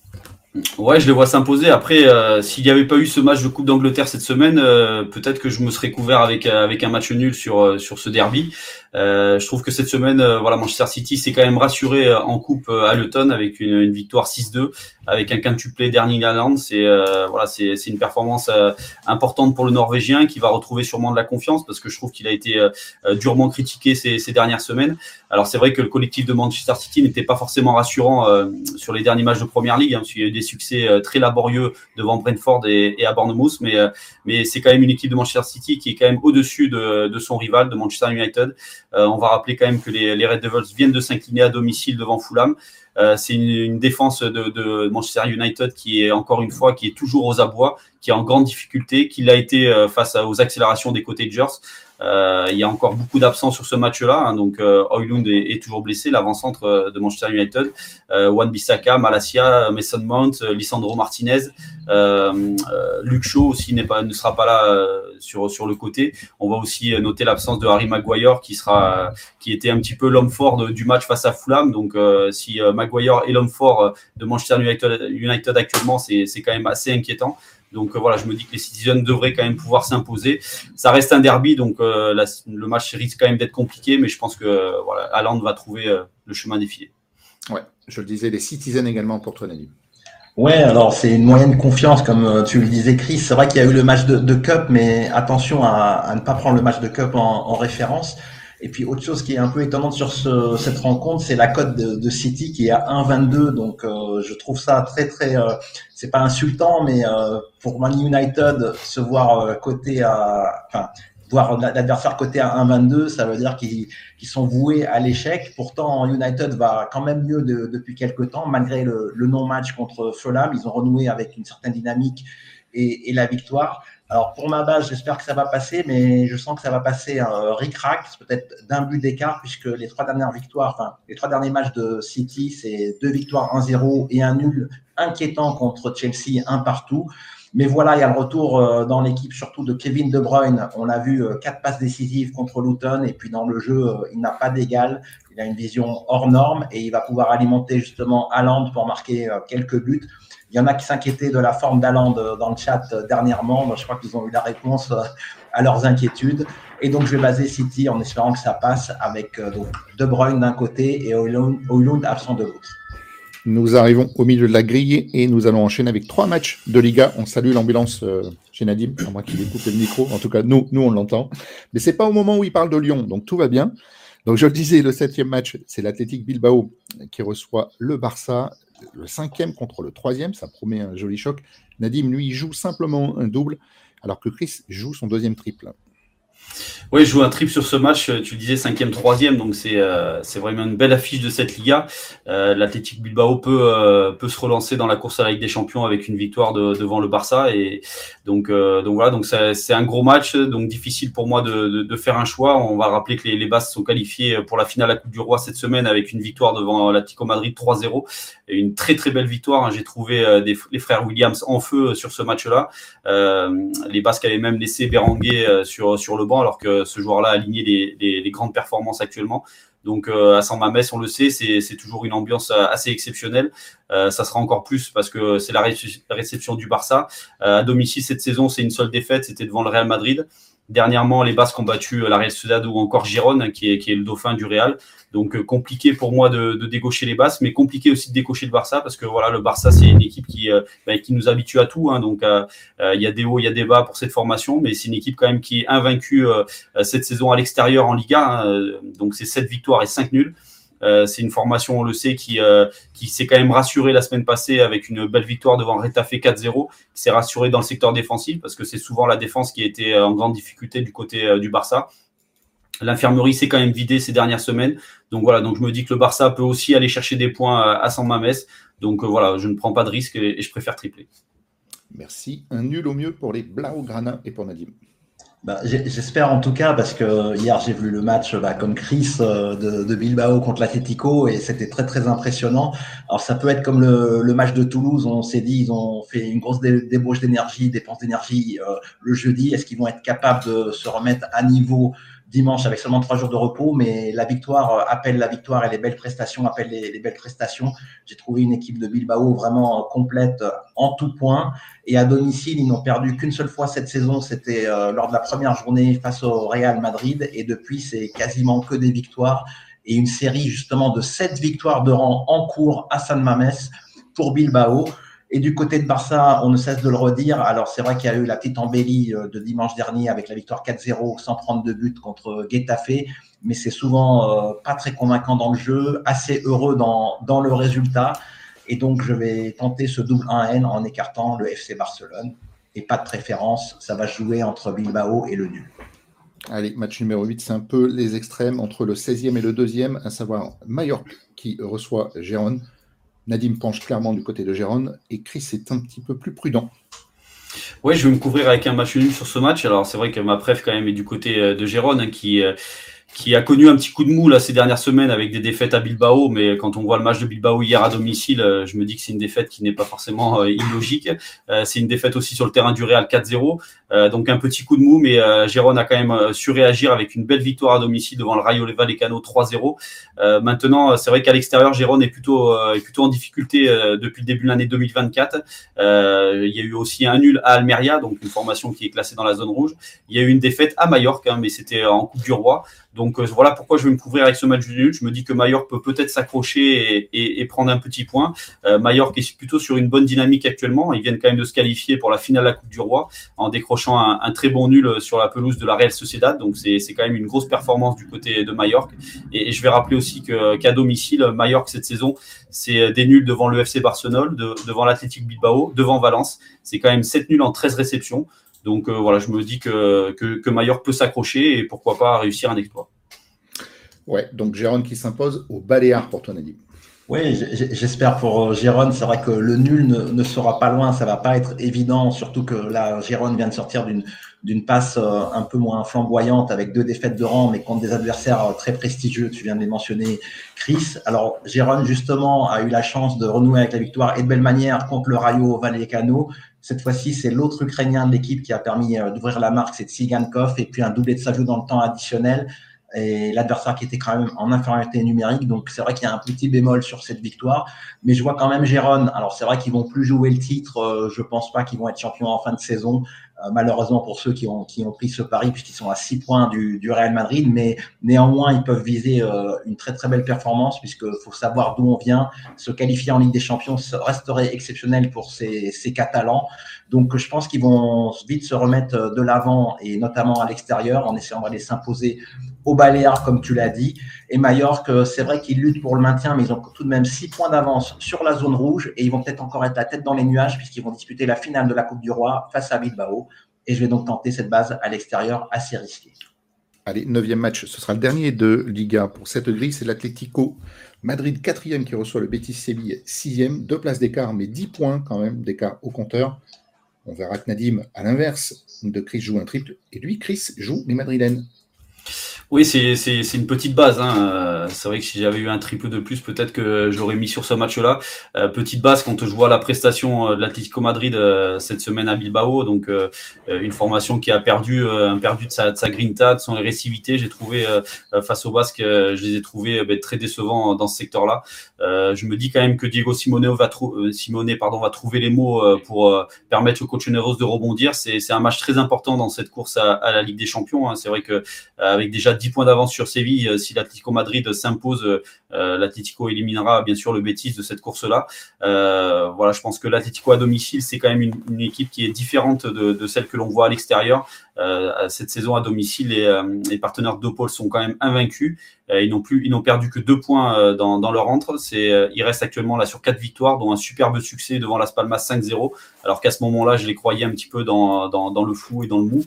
Ouais, je les vois s'imposer. Après, euh, s'il n'y avait pas eu ce match de Coupe d'Angleterre cette semaine, euh, peut-être que je me serais couvert avec avec un match nul sur sur ce derby. je trouve que cette semaine, voilà, Manchester City s'est quand même rassuré en Coupe à Luton avec une, une victoire 6-2 avec un quintuplé d'Erling Haaland. C'est euh, voilà, c'est une performance euh, importante pour le Norvégien qui va retrouver sûrement de la confiance parce que je trouve qu'il a été euh, durement critiqué ces, ces, dernières semaines. Alors c'est vrai que le collectif de Manchester City n'était pas forcément rassurant sur les derniers matchs de Première Ligue, hein, parce succès très laborieux devant Brentford et, à Bournemouth, mais mais c'est quand même une équipe de Manchester City qui est quand même au-dessus de, son rival, de Manchester United. on va rappeler quand même que les Red Devils viennent de s'incliner à domicile devant Fulham. c'est une, défense de, Manchester United qui est encore une fois qui est toujours aux abois, qui est en grande difficulté, qui l'a été face aux accélérations des côtés de Gers. Euh, il y a encore beaucoup d'absents sur ce match-là. Hein, donc, euh, est, toujours blessé, l'avant-centre euh, de Manchester United. Euh, Juan Bissaka, Malasia, Mason Mount, Lisandro Martinez, euh, Luke Shaw aussi pas, ne sera pas là sur, sur le côté. On va aussi noter l'absence de Harry Maguire qui sera, qui était un petit peu l'homme fort du match face à Fulham. Donc, si Maguire est l'homme fort de Manchester United, United actuellement, c'est quand même assez inquiétant. Donc euh, voilà, je me dis que les Citizens devraient quand même pouvoir s'imposer. Ça reste un derby, donc euh, le match risque quand même d'être compliqué, mais je pense que euh, voilà, Aland va trouver le chemin défilé. Ouais, je le disais, les Citizens également pour toi, Nadim. Ouais, alors c'est une moyenne confiance, comme tu le disais, Chris. C'est vrai qu'il y a eu le match de, Cup, mais attention à, ne pas prendre le match de Cup en référence. Et puis autre chose qui est un peu étonnante sur ce, cette rencontre, c'est la cote de, de, City qui est à 1,22. Donc euh, je trouve ça très très, euh, c'est pas insultant, mais euh, pour Man United se voir euh, côté à, enfin voir l'adversaire côté à 1,22, ça veut dire qu'ils sont voués à l'échec. Pourtant United va quand même mieux de, depuis quelques temps, malgré le, le non-match contre Fulham. Ils ont renoué avec une certaine dynamique et, et la victoire. Alors pour ma base, j'espère que ça va passer, mais je sens que ça va passer un ric-rac, peut-être d'un but d'écart, puisque les trois dernières victoires, enfin les trois derniers matchs de City, c'est deux victoires 1-0 et un nul inquiétant contre Chelsea, un partout. Mais voilà, il y a le retour euh, dans l'équipe surtout de Kevin De Bruyne. On a vu euh, quatre passes décisives contre Luton et puis dans le jeu, euh, il n'a pas d'égal. Il a une vision hors norme et il va pouvoir alimenter justement Haaland pour marquer quelques buts. Il y en a qui s'inquiétaient de la forme d'Aland dans le chat dernièrement. Je crois qu'ils ont eu la réponse à leurs inquiétudes. Et donc, je vais baser City en espérant que ça passe avec De Bruyne d'un côté et Oilund absent de l'autre. Nous arrivons au milieu de la grille et nous allons enchaîner avec trois matchs de Liga. On salue l'ambulance chez Nadim, à moins qu'il coupé le micro. En tout cas, nous, nous on l'entend. Mais c'est pas au moment où il parle de Lyon, donc tout va bien. Donc je le disais, le septième match, c'est l'Athletic Bilbao qui reçoit le Barça le cinquième contre le troisième, ça promet un joli choc. Nadim, lui, joue simplement un double, alors que Chris joue son deuxième triple. Oui, je joue un trip sur ce match. Tu le disais, cinquième, troisième, donc c'est euh, c'est vraiment une belle affiche de cette Liga. Euh, L'Athletic Bilbao peut euh, peut se relancer dans la course à la Ligue des Champions avec une victoire devant le Barça et donc euh, donc voilà, donc c'est un gros match, donc difficile pour moi de, de, faire un choix. On va rappeler que les, les Basques sont qualifiés pour la finale à Coupe du Roi cette semaine avec une victoire devant l'Atlético Madrid 3-0 et une très très belle victoire. Hein. J'ai trouvé les frères Williams en feu sur ce match-là. les Basques avaient même laissé Berenguer sur sur le alors que ce joueur-là a aligné les, grandes performances actuellement. Donc euh, à San Mamés, on le sait, c'est toujours une ambiance euh, assez exceptionnelle. Euh, ça sera encore plus parce que c'est la, réception du Barça. à domicile cette saison, c'est une seule défaite, c'était devant le Real Madrid. Dernièrement, les Basques ont battu la Real Sociedad ou encore Giron, qui est, le dauphin du Real. Donc euh, compliqué pour moi de, de, décocher les Basques, mais compliqué aussi de décocher le Barça parce que voilà, le Barça c'est une équipe qui euh, bah, qui nous habitue à tout. Hein, donc euh, il y a des hauts, il y a des bas pour cette formation, mais c'est une équipe quand même qui est invaincue cette saison à l'extérieur en Liga. Hein, donc c'est 7 victoires et 5 nuls. Euh, c'est une formation, on le sait, qui, euh, qui s'est quand même rassurée la semaine passée avec une belle victoire devant Retafe 4-0, qui s'est rassurée dans le secteur défensif parce que c'est souvent la défense qui a été en grande difficulté du côté du Barça. L'infirmerie s'est quand même vidée ces dernières semaines. Donc voilà, donc je me dis que le Barça peut aussi aller chercher des points à San Mamés. Donc voilà, je ne prends pas de risque et, je préfère tripler. Merci. Un nul au mieux pour les Blaugrana et pour Nadim. Bah, J'espère en tout cas, parce que hier j'ai vu le match bah, comme Chris euh, de, Bilbao contre l'Atletico et c'était très très impressionnant. Alors ça peut être comme le, le match de Toulouse, on s'est dit ils ont fait une grosse débauche d'énergie, dépense d'énergie euh, le jeudi. Est-ce qu'ils vont être capables de se remettre à niveau dimanche avec seulement trois jours de repos, mais la victoire euh, appelle la victoire et les belles prestations appellent les, belles prestations. J'ai trouvé une équipe de Bilbao vraiment complète euh, en tout point. Et à domicile, ils n'ont perdu qu'une seule fois cette saison, c'était euh, lors de la première journée face au Real Madrid. Et depuis, c'est quasiment que des victoires et une série justement de sept victoires de rang en cours à San Mamés pour Bilbao. Et du côté de Barça, on ne cesse de le redire. Alors, c'est vrai qu'il y a eu la petite embellie euh, de dimanche dernier avec la victoire 4-0 sans prendre de but contre Getafe, mais c'est souvent euh, pas très convaincant dans le jeu, assez heureux dans, dans le résultat. Et donc, je vais tenter ce double 1N en écartant le FC Barcelone. Et pas de préférence, ça va jouer entre Bilbao et le nul. Allez, match numéro 8, c'est un peu les extrêmes entre le 16e et le 2e, à savoir Mallorca qui reçoit Gérone. Nadim penche clairement du côté de Gérone et Chris est un petit peu plus prudent. Oui, je vais me couvrir avec un match nul sur ce match. Alors, c'est vrai que ma préf, quand même, est du côté de Gérone, hein, qui, qui a connu un petit coup de mou là, ces dernières semaines avec des défaites à Bilbao. Mais quand on voit le match de Bilbao hier à domicile, euh, je me dis que c'est une défaite qui n'est pas forcément euh, illogique. Euh, c'est une défaite aussi sur le terrain du Real 4-0. donc un petit coup de mou, mais Gérone a quand même su réagir avec une belle victoire à domicile devant le Rayo Vallecano 3-0. maintenant, c'est vrai qu'à l'extérieur, Gérone est plutôt, est plutôt en difficulté depuis le début de l'année 2024. il y a eu aussi un nul à Almeria, donc une formation qui est classée dans la zone rouge. Il y a eu une défaite à Majorque, hein, mais c'était en Coupe du Roi. Donc euh, voilà pourquoi je vais me couvrir avec ce match du nul. Je me dis que Mallorca peut peut-être s'accrocher et, prendre un petit point. Euh, est plutôt sur une bonne dynamique actuellement. Ils viennent quand même de se qualifier pour la finale de la Coupe du Roi en décrochant un, très bon nul sur la pelouse de la Real Sociedad. Donc c'est quand même une grosse performance du côté de Mallorca. Et, je vais rappeler aussi qu'à domicile, Mallorca cette saison, c'est des nuls devant le FC Barcelone, devant l'Athletic Bilbao, devant Valence. C'est quand même 7 nuls en 13 réceptions. Donc euh, voilà, je me dis que, que, que peut s'accrocher et pourquoi pas réussir un exploit. Ouais, donc Jérôme qui s'impose au Baléares pour toi, Nadim. Oui, j'espère pour euh, Jérôme. C'est vrai que le nul ne, sera pas loin, ça va pas être évident, surtout que là, Jérôme vient de sortir d'une passe euh, un peu moins flamboyante avec deux défaites de rang, mais contre des adversaires très prestigieux. Tu viens de les mentionner, Chris. Alors, Jérôme, justement, a eu la chance de renouer avec la victoire et de belle manière contre le Rayo Vallecano. Cette fois-ci, c'est l'autre Ukrainien de l'équipe qui a permis euh, d'ouvrir la marque, c'est Tsigankov, et puis un doublé de Savio dans le temps additionnel. Et l'adversaire qui était quand même en infériorité numérique. Donc, c'est vrai qu'il y a un petit bémol sur cette victoire. Mais je vois quand même Gérone. Alors, c'est vrai qu'ils vont plus jouer le titre. Euh, je pense pas qu'ils vont être champions en fin de saison. Euh, malheureusement pour ceux qui ont, qui ont pris ce pari, puisqu'ils sont à 6 points du, du, Real Madrid, mais néanmoins, ils peuvent viser euh, une très très belle performance, puisqu'il faut savoir d'où on vient. Se qualifier en Ligue des Champions resterait exceptionnel pour ces, ces Catalans. Donc je pense qu'ils vont vite se remettre de l'avant, et notamment à l'extérieur, en essayant d'aller s'imposer au Baléares, comme tu l'as dit. Et Mallorca, c'est vrai qu'ils luttent pour le maintien, mais ils ont tout de même 6 points d'avance sur la zone rouge, et ils vont peut-être encore être la tête dans les nuages, puisqu'ils vont disputer la finale de la Coupe du Roi face à Bilbao et je vais donc tenter cette base à l'extérieur assez risquée. Allez, neuvième match, ce sera le dernier de Liga pour cette grille, c'est l'Atlético Madrid quatrième qui reçoit le Betis Séville sixième, deux places d'écart, mais 10 points quand même d'écart au compteur. On verra que Nadim, à l'inverse de Chris, joue un triple, et lui, Chris, joue les Madrilènes. Oui, c'est une petite base. Hein. Euh, c'est vrai que si j'avais eu un triple de plus, peut-être que j'aurais mis sur ce match-là. Euh, petite base quand je vois la prestation euh, de l'Atlético Madrid cette semaine à Bilbao. Donc, une formation qui a perdu, perdu de sa, de sa grinta, de son agressivité. J'ai trouvé, face aux Basques, je les ai trouvés ben, très décevants dans ce secteur-là. je me dis quand même que Diego Simone va, Simone, pardon, va trouver les mots pour permettre au coach Neros de rebondir. C'est un match très important dans cette course à, à la Ligue des Champions. Hein. C'est vrai que avec déjà 10 points d'avance sur Séville. Euh, si l'Atlético Madrid s'impose, euh, l'Atlético éliminera bien sûr le Betis de cette course-là. Euh, voilà, je pense que l'Atlético à domicile, c'est quand même une, équipe qui est différente de, celle que l'on voit à l'extérieur. Cette saison à domicile, les, les partenaires d'Opol sont quand même invaincus. ils n'ont plus, ils n'ont perdu que deux points dans, leur entre. C'est, ils restent actuellement là sur quatre victoires, dont un superbe succès devant Las Palmas 5-0. Alors qu'à ce moment-là, je les croyais un petit peu dans, le flou et dans le mou.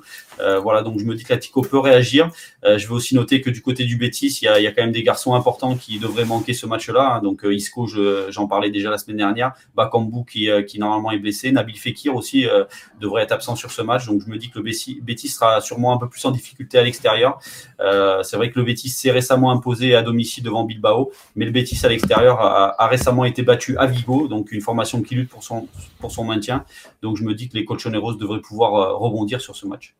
voilà, donc je me dis que l'Atlético peut réagir. je vais aussi noter que du côté du Betis, il y a, quand même des garçons importants qui devraient manquer ce match-là. Hein. Donc euh, Isco, j'en parlais déjà la semaine dernière. Bakambu qui, euh, normalement est blessé. Nabil Fekir aussi euh, devrait être absent sur ce match. Donc je me dis que le Betis, sera sûrement un peu plus en difficulté à l'extérieur. c'est vrai que le Betis s'est récemment imposé à domicile devant Bilbao, mais le Betis à l'extérieur a, récemment été battu à Vigo, donc une formation qui lutte pour son, pour son maintien. Donc je me dis que les Colchoneros devraient pouvoir rebondir sur ce match.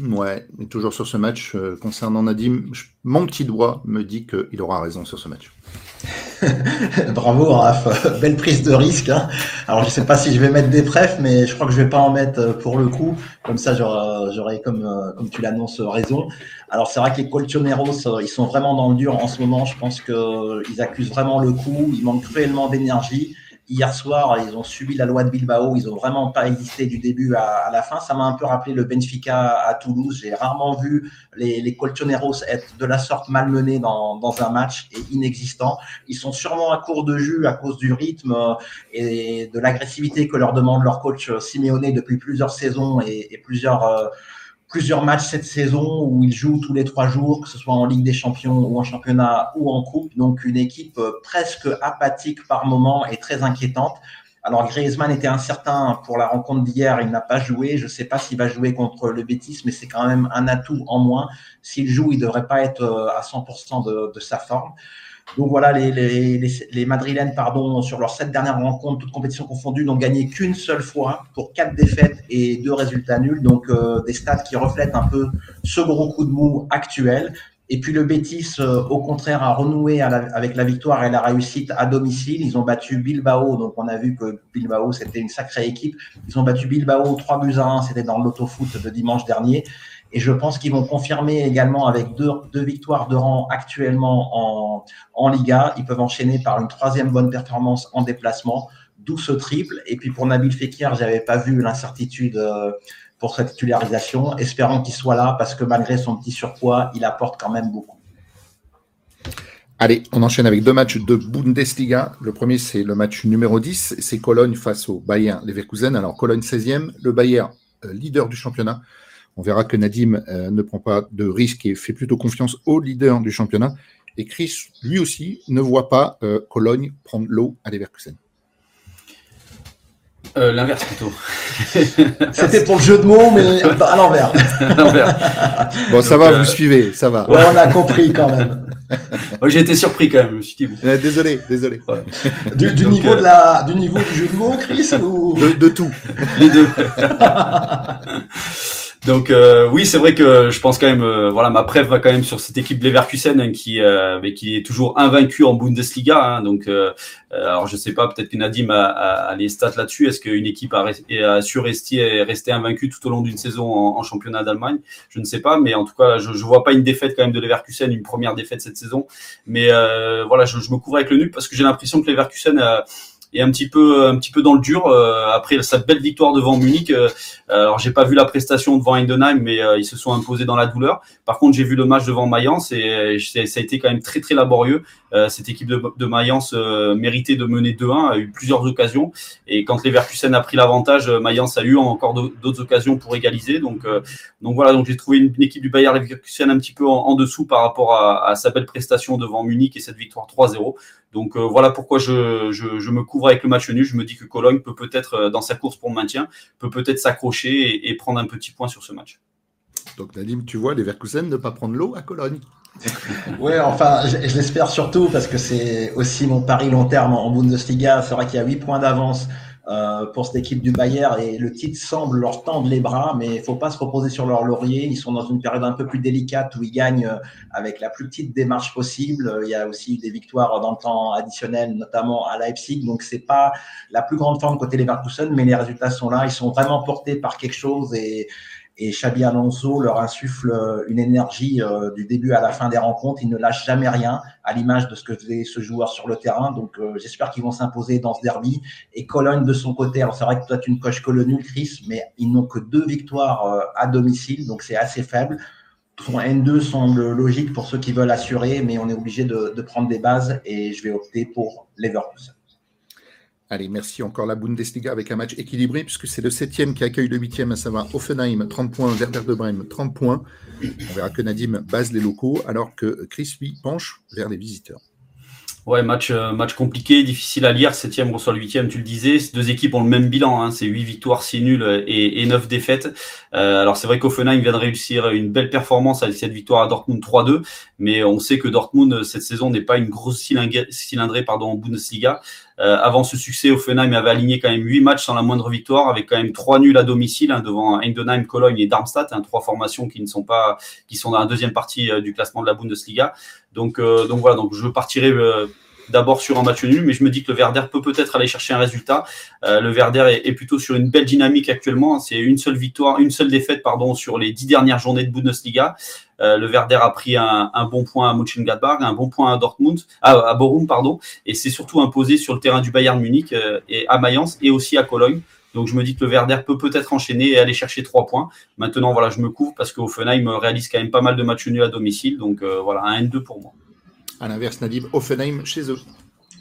Ouais, toujours sur ce match, euh, concernant Nadim, mon petit doigt me dit qu'il aura raison sur ce match. Bravo, Raph. Belle prise de risque. Hein. Alors, je sais pas si je vais mettre des prefs, mais je crois que je vais pas en mettre euh, pour le coup. Comme ça, j'aurai, comme, euh, comme tu l'annonces, raison. Alors, c'est vrai que les Colchoneros, ils sont vraiment dans le dur en ce moment. Je pense qu'ils accusent vraiment le coup. Ils manquent cruellement d'énergie. Hier soir, ils ont subi la loi de Bilbao. Ils n'ont vraiment pas existé du début à, la fin. Ça m'a un peu rappelé le Benfica à Toulouse. J'ai rarement vu les, les Colchoneros être de la sorte malmenés dans, dans un match et inexistants. Ils sont sûrement à court de jus à cause du rythme et de l'agressivité que leur demande leur coach Simeone depuis plusieurs saisons et, et plusieurs. Euh, plusieurs matchs cette saison où il joue tous les trois jours, que ce soit en Ligue des Champions ou en championnat ou en coupe. Donc une équipe euh, presque apathique par moment et très inquiétante. Alors Griezmann était incertain pour la rencontre d'hier, il n'a pas joué. Je ne sais pas s'il va jouer contre le Betis, mais c'est quand même un atout en moins. S'il joue, il ne devrait pas être euh, à 100% de, de, sa forme. Donc voilà, les, les, les, Madrilènes, pardon, sur leurs sept dernières rencontres, toutes compétitions confondues, n'ont gagné qu'une seule fois pour quatre défaites et deux résultats nuls. Donc euh, des stats qui reflètent un peu ce gros coup de mou actuel. Et puis le Betis, euh, au contraire, a renoué avec la victoire et la réussite à domicile. Ils ont battu Bilbao, donc on a vu que Bilbao, c'était une sacrée équipe. Ils ont battu Bilbao 3 buts à 1, c'était dans l'autofoot de dimanche dernier. Et je pense qu'ils vont confirmer également avec deux, victoires de rang actuellement en, en Liga. Ils peuvent enchaîner par une troisième bonne performance en déplacement, d'où ce triple. Et puis pour Nabil Fekir, j'avais pas vu l'incertitude euh, pour sa titularisation. Espérons qu'il soit là parce que malgré son petit surpoids, il apporte quand même beaucoup. Allez, on enchaîne avec deux matchs de Bundesliga. Le premier, c'est le match numéro 10, c'est Cologne face au Bayern Leverkusen. Alors, Cologne 16e, le Bayern euh, leader du championnat. On verra que Nadim euh, ne prend pas de risque et fait plutôt confiance au leader du championnat. Et Chris, lui aussi, ne voit pas euh, Cologne prendre l'eau à Leverkusen. Euh, l'inverse plutôt. C'était pour le jeu de mots, mais à l'envers. bon, ça va, vous suivez, ça va. on a compris quand même. J'ai été surpris quand même, je me suis dit. désolé, désolé. Du, niveau de la, du niveau du jeu de mots, Chris ou... de tout. Les deux. Donc euh, oui, c'est vrai que je pense quand même, euh, voilà, ma preuve va quand même sur cette équipe Leverkusen hein, qui, euh, qui est toujours invaincue en Bundesliga. Hein, donc, alors je sais pas, peut-être que Nadim a, les stats là-dessus. Est-ce qu'une équipe a, a su rester, rester invaincue tout au long d'une saison en, championnat d'Allemagne? Je ne sais pas, mais en tout cas, je, je vois pas une défaite quand même de Leverkusen, une première défaite cette saison. Mais voilà, je, me couvre avec le nu parce que j'ai l'impression que Leverkusen est un petit peu un petit peu dans le dur euh, après sa belle victoire devant Munich. Euh, alors j'ai pas vu la prestation devant Heidenheim, mais euh, ils se sont imposés dans la douleur. Par contre, j'ai vu le match devant Mayence et ça a été quand même très très laborieux. cette équipe de, de Mayence méritait de mener 2-1, a eu plusieurs occasions et quand Leverkusen a pris l'avantage, Mayence a eu encore d'autres occasions pour égaliser. Donc donc voilà, donc j'ai trouvé une, équipe du Bayern Leverkusen un petit peu en, dessous par rapport à, sa belle prestation devant Munich et cette victoire 3-0. Donc euh, voilà pourquoi je, je, me couvre avec le match nul. Je me dis que Cologne peut peut-être, euh, dans sa course pour le maintien, peut peut-être s'accrocher et, prendre un petit point sur ce match. Donc Nadim, tu vois les Verkusen ne pas prendre l'eau à Cologne. oui, enfin, je, l'espère surtout parce que c'est aussi mon pari long terme en Bundesliga. C'est vrai qu'il y a 8 points d'avance euh, pour cette équipe du Bayern et le titre semble leur tendre les bras, mais il faut pas se reposer sur leur laurier. Ils sont dans une période un peu plus délicate où ils gagnent euh, avec la plus petite démarche possible. Il y a aussi des victoires dans le temps additionnel, notamment à Leipzig. Donc c'est pas la plus grande forme côté Leverkusen, mais les résultats sont là. Ils sont vraiment portés par quelque chose et et Xabi Alonso leur insuffle euh, une énergie euh, du début à la fin des rencontres. Il ne lâche jamais rien, à l'image de ce que faisait ce joueur sur le terrain. Donc, euh, j'espère qu'ils vont s'imposer dans ce derby. Et Cologne, de son côté, alors c'est vrai que toi, tu ne coches que le nul, Chris, mais ils n'ont que deux victoires à domicile, donc c'est assez faible. Son N2 semble logique pour ceux qui veulent assurer, mais on est obligé de, de prendre des bases et je vais opter pour Leverkusen. Allez, merci encore la Bundesliga avec un match équilibré puisque c'est le septième qui accueille le huitième, à savoir Offenheim, 30 points, Werder de Brême, 30 points. On verra que Nadim base les locaux alors que Chris, lui, penche vers les visiteurs. Ouais, match, euh, match compliqué, difficile à lire. Septième reçoit le huitième, tu le disais. Ces deux équipes ont le même bilan, hein, c'est huit victoires, six nuls et, 9 défaites. Euh, alors c'est vrai qu'Offenheim vient de réussir une belle performance avec cette victoire à Dortmund 3-2, mais on sait que Dortmund cette saison n'est pas une grosse cylindrée, pardon, en Bundesliga. Euh, avant ce succès, Offenheim avait aligné quand même huit matchs sans la moindre victoire, avec quand même trois nuls à domicile hein, devant Heidenheim, Cologne et Darmstadt, hein, trois formations qui ne sont pas, qui sont dans la deuxième partie du classement de la Bundesliga. Donc, donc voilà, donc je partirai d'abord sur un match nul, mais je me dis que le Verder peut peut-être aller chercher un résultat. Euh, le Verder est, plutôt sur une belle dynamique actuellement. C'est une seule victoire, une seule défaite pardon sur les dix dernières journées de Bundesliga. Euh, le Verder a pris un, bon point à Mönchengladbach, un bon point à Dortmund, à, Borum pardon, et c'est surtout imposé sur le terrain du Bayern Munich euh, et à Mayence et aussi à Cologne. Donc je me dis que le Verder peut peut-être enchaîner et aller chercher trois points. Maintenant voilà, je me couvre parce qu'Offenheim réalise quand même pas mal de matchs nuls à domicile. Donc voilà, un N2 pour moi. À l'inverse, Nadim, Offenheim chez eux.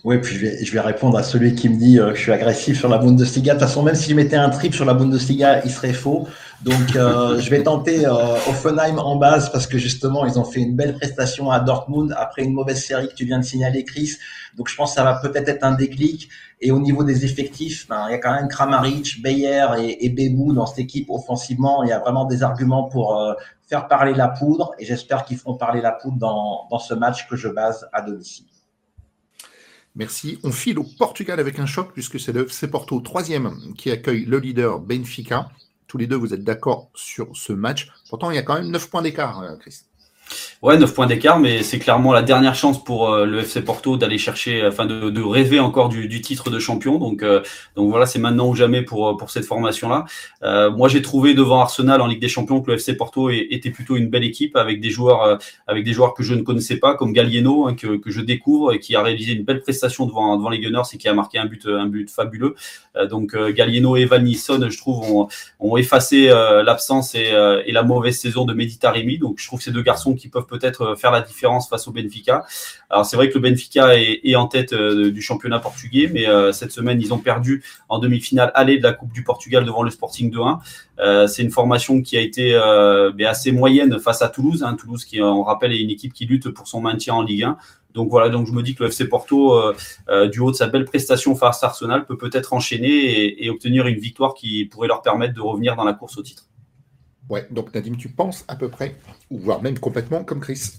Oui, puis je vais, répondre à celui qui me dit euh, que je suis agressif sur la Bundesliga. De toute façon, même si je mettais un trip sur la Bundesliga, il serait faux. Donc, euh, je vais tenter euh, Offenheim en base parce que justement, ils ont fait une belle prestation à Dortmund après une mauvaise série que tu viens de signaler, Chris. Donc, je pense que ça va peut-être être un déclic. Et au niveau des effectifs, ben, il y a quand même Kramaric, Beyer et, et Bebou dans cette équipe offensivement. Il y a vraiment des arguments pour faire parler la poudre. Et j'espère qu'ils feront parler la poudre dans, ce match que je base à domicile. Merci. On file au Portugal avec un choc puisque c'est le FC Porto, troisième, qui accueille le leader Benfica. Tous les deux, vous êtes d'accord sur ce match. Pourtant, il y a quand même 9 points d'écart, euh, Chris. Ouais, 9 points d'écart, mais c'est clairement la dernière chance pour euh, le FC Porto d'aller chercher, enfin de, rêver encore du, titre de champion. Donc, euh, donc voilà, c'est maintenant ou jamais pour, euh, pour cette formation-là. Euh, moi, j'ai trouvé devant Arsenal en Ligue des Champions que le FC Porto était plutôt une belle équipe avec des joueurs, avec des joueurs que je ne connaissais pas, comme Gallieno, hein, que, que, je découvre et qui a réalisé une belle prestation devant, devant les Gunners et qui a marqué un but, un but fabuleux. donc Gallieno et Van Nisson, je trouve, ont, effacé l'absence et, la mauvaise saison de Meditaremi. Donc je trouve ces deux garçons qui peuvent peut-être euh, faire la différence face au Benfica. Alors c'est vrai que le Benfica est, en tête euh, du championnat portugais, mais euh, cette semaine ils ont perdu en demi-finale aller de la Coupe du Portugal devant le Sporting 2-1. c'est une formation qui a été ben, assez moyenne face à Toulouse. Hein. Toulouse qui, on rappelle, est une équipe qui lutte pour son maintien en Ligue 1. Donc voilà, donc je me dis que le FC Porto, du haut de sa belle prestation face à Arsenal, peut peut-être enchaîner et, et, obtenir une victoire qui pourrait leur permettre de revenir dans la course au titre. Ouais, donc Nadim, tu penses à peu près, ou voire même complètement comme Chris?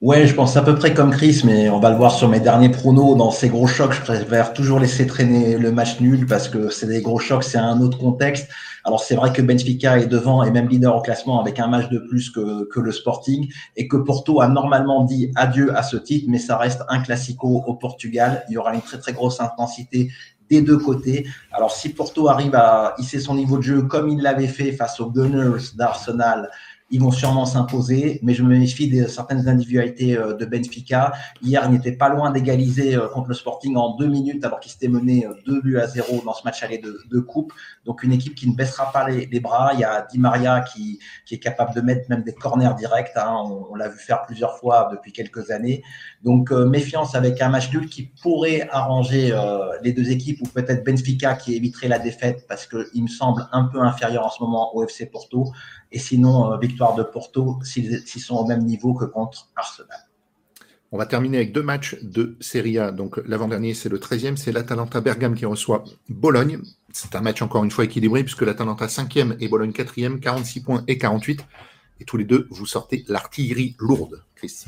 Ouais, je pense à peu près comme Chris, mais on va le voir sur mes derniers pronos. Dans ces gros chocs, je préfère toujours laisser traîner le match nul parce que c'est des gros chocs, c'est un autre contexte. Alors c'est vrai que Benfica est devant et même leader au classement avec un match de plus que, que le Sporting et que Porto a normalement dit adieu à ce titre, mais ça reste un classico au Portugal. Il y aura une très très grosse intensité des deux côtés. Alors si Porto arrive à hisser son niveau de jeu comme il l'avait fait face aux Gunners d'Arsenal, ils vont sûrement s'imposer, mais je me méfie de certaines individualités euh, de Benfica. Hier, il n'était pas loin d'égaliser euh, contre le Sporting en deux minutes, alors qu'il s'était mené euh, deux buts à zéro dans ce match aller de, de coupe. Donc, une équipe qui ne baissera pas les, bras. Il y a Di Maria qui, qui est capable de mettre même des corners directs. Hein. On, on l'a vu faire plusieurs fois depuis quelques années. Donc, euh, méfiance avec un match nul qui pourrait arranger euh, les deux équipes, ou peut-être Benfica qui éviterait la défaite parce qu'il me semble un peu inférieur en ce moment au FC Porto. Et sinon, euh, victoire de Porto s'ils sont au même niveau que contre Arsenal. On va terminer avec deux matchs de Serie A. Donc l'avant-dernier, c'est le 13e, c'est l'Atalanta Bergame qui reçoit Bologne. C'est un match encore une fois équilibré puisque l'Atalanta 5e et Bologne 4e, 46 points et 48. Et tous les deux, vous sortez l'artillerie lourde, Chris.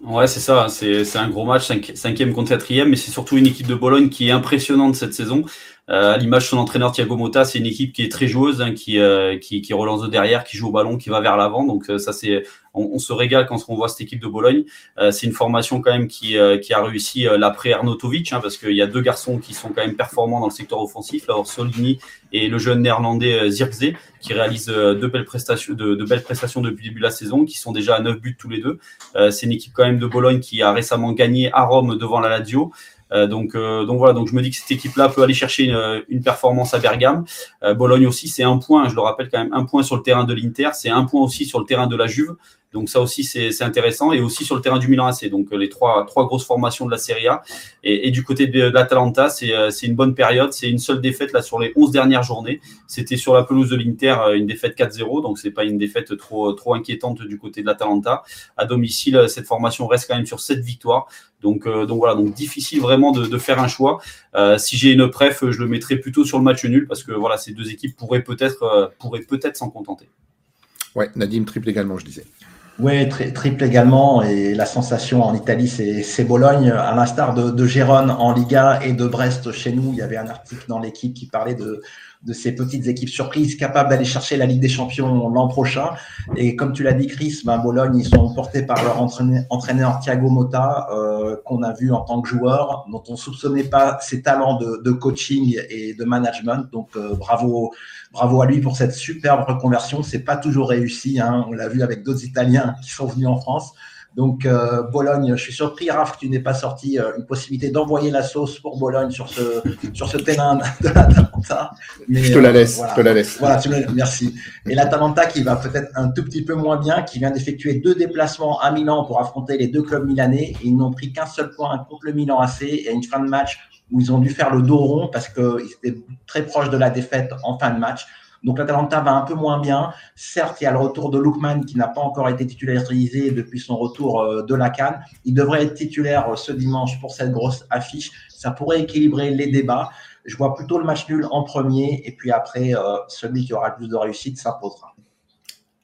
Ouais, c'est ça. C'est un gros match, 5, cinquième contre quatrième, mais c'est surtout une équipe de Bologne qui est impressionnante cette saison. Euh, à l'image de son entraîneur Thiago Motta, c'est une équipe qui est très joueuse, hein, qui, euh, qui, qui, relance de derrière, qui joue au ballon, qui va vers l'avant. Donc euh, ça, c'est, on, se régale quand on voit cette équipe de Bologne. C'est une formation quand même qui, qui a réussi l'après Arnautovic, hein, parce qu'il y a deux garçons qui sont quand même performants dans le secteur offensif, là, Solini et le jeune néerlandais Zirkzee, qui réalisent de belles prestations, de, de, belles prestations depuis le début de la saison, qui sont déjà à 9 buts tous les deux. c'est une équipe quand même de Bologne qui a récemment gagné à Rome devant la Lazio. Euh, donc, euh, donc voilà, donc je me dis que cette équipe-là peut aller chercher une, une performance à Bergame. Euh, Bologne aussi, c'est un point, je le rappelle quand même, un point sur le terrain de l'Inter, c'est un point aussi sur le terrain de la Juve. Donc ça aussi c'est intéressant et aussi sur le terrain du Milan AC. Donc les trois trois grosses formations de la Serie A et, du côté de, l'Atalanta c'est c'est une bonne période. C'est une seule défaite là sur les 11 dernières journées. C'était sur la pelouse de l'Inter une défaite 4-0 donc c'est pas une défaite trop trop inquiétante du côté de l'Atalanta. À domicile cette formation reste quand même sur 7 victoires. Donc euh, donc voilà donc difficile vraiment de, faire un choix. Euh, si j'ai une préf je le mettrai plutôt sur le match nul parce que voilà ces deux équipes pourraient peut-être euh, pourraient peut-être s'en contenter. Ouais, Nadim triple également, je disais. Oui, tri triple également. Et la sensation en Italie, c'est Bologne. À l'instar de Gérone en Liga et de Brest chez nous, il y avait un article dans l'équipe qui parlait de, de ces petites équipes surprises capables d'aller chercher la Ligue des Champions l'an prochain. Et comme tu l'as dit, Chris, ben Bologne, ils sont portés par leur entraîneur, Thiago Motta, euh, qu'on a vu en tant que joueur, dont on soupçonnait pas ses talents de, de coaching et de management. Donc euh, bravo, bravo à lui pour cette superbe reconversion. C'est pas toujours réussi. Hein. On l'a vu avec d'autres Italiens qui sont venus en France. Donc, euh, Bologne, je suis surpris, Raph, que tu n'aies pas sorti euh, une possibilité d'envoyer la sauce pour Bologne sur ce, sur ce terrain de l'Atalanta. Je te la laisse. je te la laisse. Voilà, merci. Et l'Atalanta qui va peut-être un tout petit peu moins bien, qui vient d'effectuer deux déplacements à Milan pour affronter les deux clubs milanais. Et ils n'ont pris qu'un seul point contre le Milan AC et une fin de match où ils ont dû faire le dos rond parce qu'ils étaient très proches de la défaite en fin de match. Donc l'Atalanta va un peu moins bien. Certes, il y a le retour de Lookman qui n'a pas encore été titularisé depuis son retour euh, de la Cannes. Il devrait être titulaire euh, ce dimanche pour cette grosse affiche. Ça pourrait équilibrer les débats. Je vois plutôt le match nul en premier et puis après, euh, celui qui aura le plus de réussite s'imposera.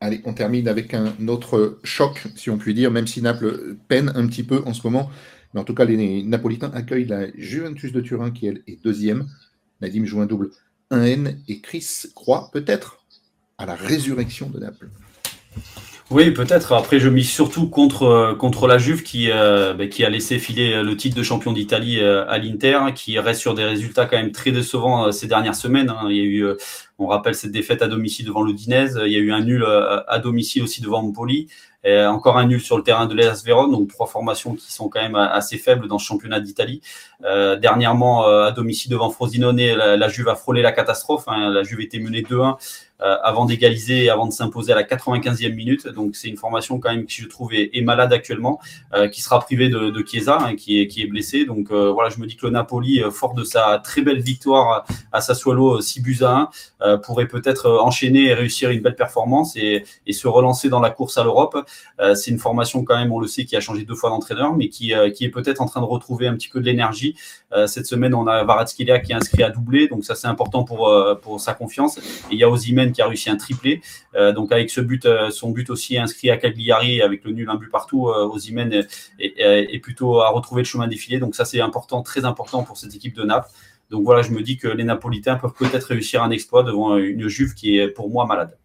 Allez, on termine avec un autre choc, si on peut dire, même si Naples peine un petit peu en ce moment. Mais en tout cas, les Napolitains accueillent la Juventus de Turin qui, elle, est deuxième. Nadim joue un double 1N et Chris croit peut-être à la résurrection de Naples. Oui, peut-être. Après, je mise surtout contre, euh, contre la Juve qui, euh, bah, qui a laissé filer le titre de champion d'Italie euh, à l'Inter, qui reste sur des résultats quand même très décevants ces dernières semaines. Hein. Il y a eu, on rappelle cette défaite à domicile devant l'Udinese, il y a eu un nul à domicile aussi devant Empoli. Euh, encore un nul sur le terrain de l'Elas Vérone, donc trois formations qui sont quand même assez faibles dans ce championnat d'Italie. Euh, dernièrement, euh, à domicile devant Frosinone, la, Juve a frôlé la catastrophe. Hein. La Juve était menée 2-1 euh, avant d'égaliser et avant de s'imposer à la 95e minute. Donc c'est une formation quand même qui je trouve est, malade actuellement, euh, qui sera privée de, de Chiesa, hein, qui, est, qui est blessé. Donc euh, voilà, je me dis que le Napoli, fort de sa très belle victoire à Sassuolo 6 buts à 1, pourrait peut-être enchaîner et réussir une belle performance et, et se relancer dans la course à l'Europe. C'est une formation quand même, on le sait, qui a changé deux fois d'entraîneur, mais qui, qui est peut-être en train de retrouver un petit peu de l'énergie. cette semaine, on a Varatskhelia qui est inscrit à doubler, donc ça c'est important pour, sa confiance. Et il y a Ozymen qui a réussi un triplé. Euh, donc avec ce but, euh, son but aussi inscrit à Cagliari avec le nul un but partout, euh, Ozymen est, est, plutôt à retrouver le chemin défilé. Donc ça c'est important, très important pour cette équipe de Naples. Donc voilà, je me dis que les Napolitains peuvent peut-être réussir un exploit devant une Juve qui est pour moi malade.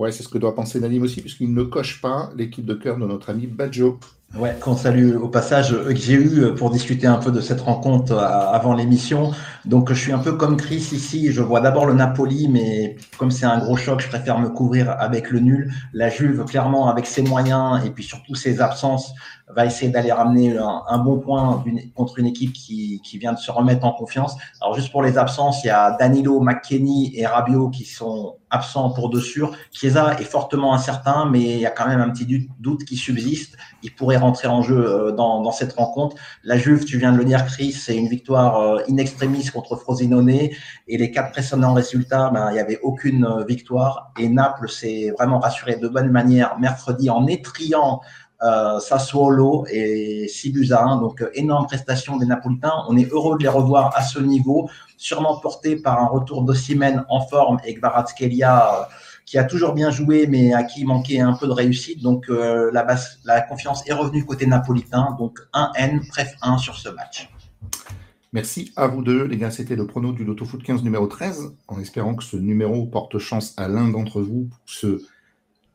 Ouais, c'est ce que doit penser Nadim aussi, puisqu'il ne coche pas l'équipe de cœur de notre ami Badjo. Ouais, qu'on salue au passage, que j'ai eu pour discuter un peu de cette rencontre avant l'émission. Donc, je suis un peu comme Chris ici. Je vois d'abord le Napoli, mais comme c'est un gros choc, je préfère me couvrir avec le nul. La Juve, clairement, avec ses moyens et puis surtout ses absences, va essayer d'aller ramener un, bon point contre une équipe qui, qui, vient de se remettre en confiance. Alors juste pour les absences, il y a Danilo, McKenny et Rabiot qui sont absents pour deux sûrs. Chiesa est fortement incertain, mais il y a quand même un petit doute qui subsiste. Il pourrait rentrer en jeu euh, dans, dans cette rencontre. La Juve, tu viens de le dire, Chris, c'est une victoire euh, in extremis contre Frosinone. Et les quatre précédents résultats, ben, il n'y avait aucune euh, victoire. Et Naples s'est vraiment rassuré de bonne manière mercredi en étriant Sassuolo et 6 buts à 1. Donc, euh, énorme prestation des Napolitains. On est heureux de les revoir à ce niveau, sûrement porté par un retour d'Ossimène en forme et Kvaratskhelia euh, qui a toujours bien joué, mais à qui manquait un peu de réussite. Donc, euh, la, confiance est revenue côté napolitain. Donc, 1N, bref 1 sur ce match. Merci à vous deux, les gars. C'était le prono du Loto Foot 15 numéro 13, en espérant que ce numéro porte chance à l'un d'entre vous pour ce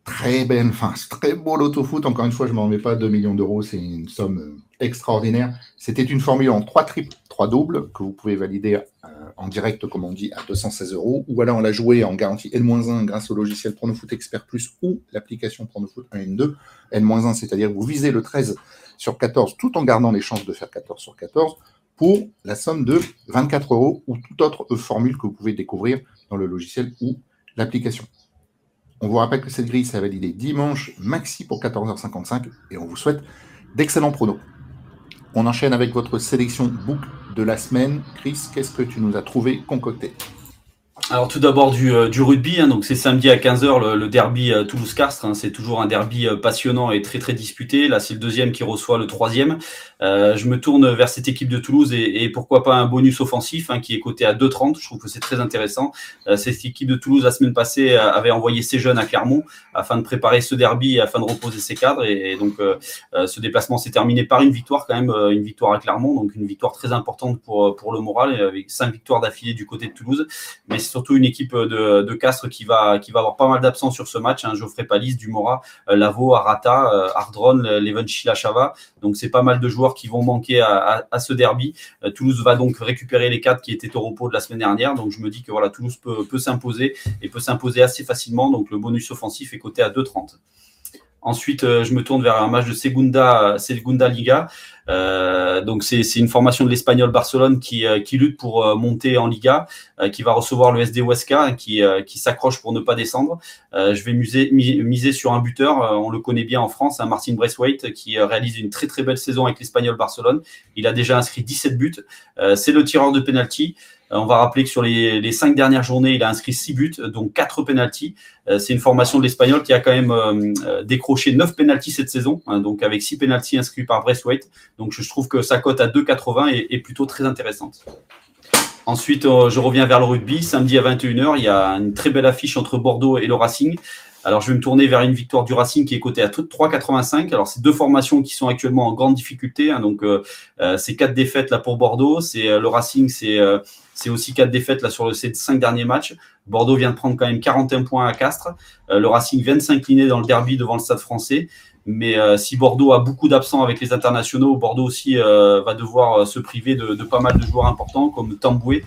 très belle, enfin, très beau loto foot. Encore une fois, je ne m'en remets pas 2 millions d'euros, c'est une somme euh, extraordinaire. C'était une formule en 3 triples, 3 doubles, que vous pouvez valider euh, en direct, comme on dit, à 216 euros. Ou alors on l'a joué en garantie N-1 grâce au logiciel Pronofoot Expert Plus ou l'application Pronofoot 1 N2. N-1, c'est-à-dire que vous visez le 13 sur 14 tout en gardant les chances de faire 14 sur 14 pour la somme de 24 euros ou toute autre formule que vous pouvez découvrir dans le logiciel ou l'application. On vous rappelle que cette grille s'est validée dimanche, maxi pour 14h55, et on vous souhaite d'excellents pronos. On enchaîne avec votre sélection book de la semaine. Chris, qu'est-ce que tu nous as trouvé concocté? Alors tout d'abord du, euh, rugby, hein, donc c'est samedi à 15h le, derby euh, Toulouse-Castres, hein, c'est toujours un derby euh, passionnant et très très disputé, là c'est le deuxième qui reçoit le troisième. Je me tourne vers cette équipe de Toulouse et, pourquoi pas un bonus offensif hein, qui est coté à 2,30, je trouve que c'est très intéressant. cette équipe de Toulouse la semaine passée avait envoyé ses jeunes à Clermont afin de préparer ce derby et afin de reposer ses cadres et, donc ce déplacement s'est terminé par une victoire quand même, une victoire à Clermont, donc une victoire très importante pour, le moral avec cinq victoires d'affilée du côté de Toulouse. Mais surtout une équipe de, Castres qui va, avoir pas mal d'absents sur ce match. Hein. Geoffrey Palis, Dumora, euh, Lavo, Arata, euh, Ardron, Leven Chava. Donc c'est pas mal de joueurs qui vont manquer à, ce derby. Euh, Toulouse va donc récupérer les quatre qui étaient au repos de la semaine dernière. Donc je me dis que voilà, Toulouse peut, peut s'imposer et peut s'imposer assez facilement. Donc le bonus offensif est coté à 2,30. Ensuite, je me tourne vers un match de Segunda, Segunda Liga. Donc c'est une formation de l'Espagnol Barcelone qui, qui lutte pour monter en Liga, qui va recevoir le SD Huesca, qui, qui s'accroche pour ne pas descendre. je vais miser, miser sur un buteur, on le connaît bien en France, hein, Martin Braithwaite, qui réalise une très très belle saison avec l'Espagnol Barcelone. Il a déjà inscrit 17 buts. c'est le tireur de penalty. Euh, on va rappeler que sur les, cinq dernières journées, il a inscrit six buts, donc quatre pénalties. Euh, c'est une formation de l'Espagnol qui a quand même euh, décroché neuf pénalties cette saison, hein, donc avec six pénalties inscrits par Braithwaite. Donc je trouve que sa cote à 2,80 est, plutôt très intéressante. Ensuite, je reviens vers le rugby. Samedi à 21h, il y a une très belle affiche entre Bordeaux et le Racing. Alors, je vais me tourner vers une victoire du Racing qui est cotée à 3,85. Alors, c'est deux formations qui sont actuellement en grande difficulté. Hein. donc, c'est quatre défaites là pour Bordeaux. C'est le Racing, c'est c'est aussi quatre défaites là sur ces cinq derniers matchs. Bordeaux vient de prendre quand même 41 points à Castres. Euh, le Racing vient de s'incliner dans le derby devant le Stade français. Mais euh, si Bordeaux a beaucoup d'absents avec les internationaux, Bordeaux aussi euh, va devoir se priver de, pas mal de joueurs importants comme Tamboué,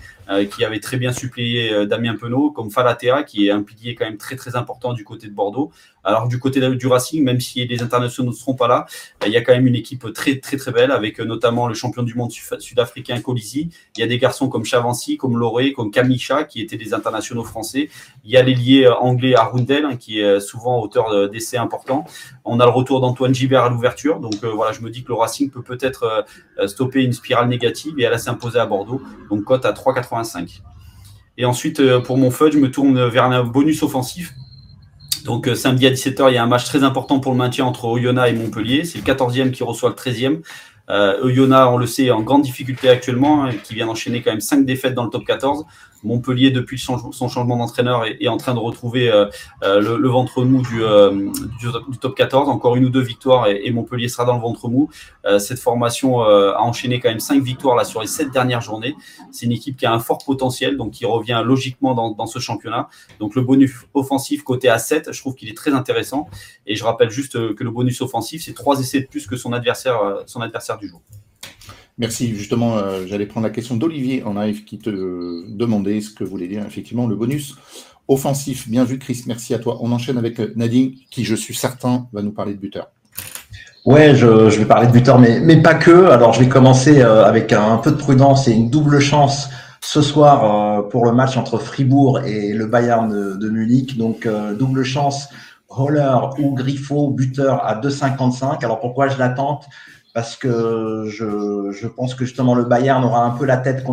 qui avait très bien suppléé Damien Penaud, comme Falatea, qui est un pilier quand même très très important du côté de Bordeaux. Alors du côté du Racing, même si les internationaux ne seront pas là, il y a quand même une équipe très très très belle avec notamment le champion du monde sud-africain Colisi. Il y a des garçons comme Chavancy, comme Loré, comme Kamisha qui étaient des internationaux français. Il y a l'ailier anglais Arundel hein, qui est souvent auteur d'essais importants. On a le retour d'Antoine Gibert à l'ouverture. Donc euh, voilà, je me dis que le Racing peut peut-être euh, stopper une spirale négative et elle a s'imposer à Bordeaux. Donc cote à 3,85. Et ensuite, euh, pour mon fudge, je me tourne vers un bonus offensif donc euh, samedi à 17h, il y a un match très important pour le maintien entre Oyonnax et Montpellier. C'est le 14e qui reçoit le 13e. Euh, on le sait, est en grande difficulté actuellement, hein, qui vient d'enchaîner quand même 5 défaites dans le top 14. Montpellier, depuis son, changement d'entraîneur, est, en train de retrouver euh, euh, le, ventre mou euh, du, top 14. Encore une ou deux victoires et, Montpellier sera dans le ventre mou. cette formation a enchaîné quand même cinq victoires là sur les sept dernières journées. C'est une équipe qui a un fort potentiel, donc qui revient logiquement dans, ce championnat. Donc le bonus offensif côté à 7, je trouve qu'il est très intéressant. Et je rappelle juste que le bonus offensif, c'est trois essais de plus que son adversaire, son adversaire du jour. Merci. Justement, euh, j'allais prendre la question d'Olivier en live qui te demandait ce que voulait dire effectivement le bonus offensif. Bien vu, Chris. Merci à toi. On enchaîne avec euh, Nadine, qui, je suis certain, va nous parler de buteur. Ouais, je, vais parler de buteur, mais, pas que. Alors, je vais commencer euh, avec un peu de prudence et une double chance ce soir pour le match entre Fribourg et le Bayern de, Munich. Donc, double chance, Holler ou Griffo, buteur à 2,55. Alors, pourquoi je l'attends? Parce que je, je, pense que justement le Bayern aura un peu la tête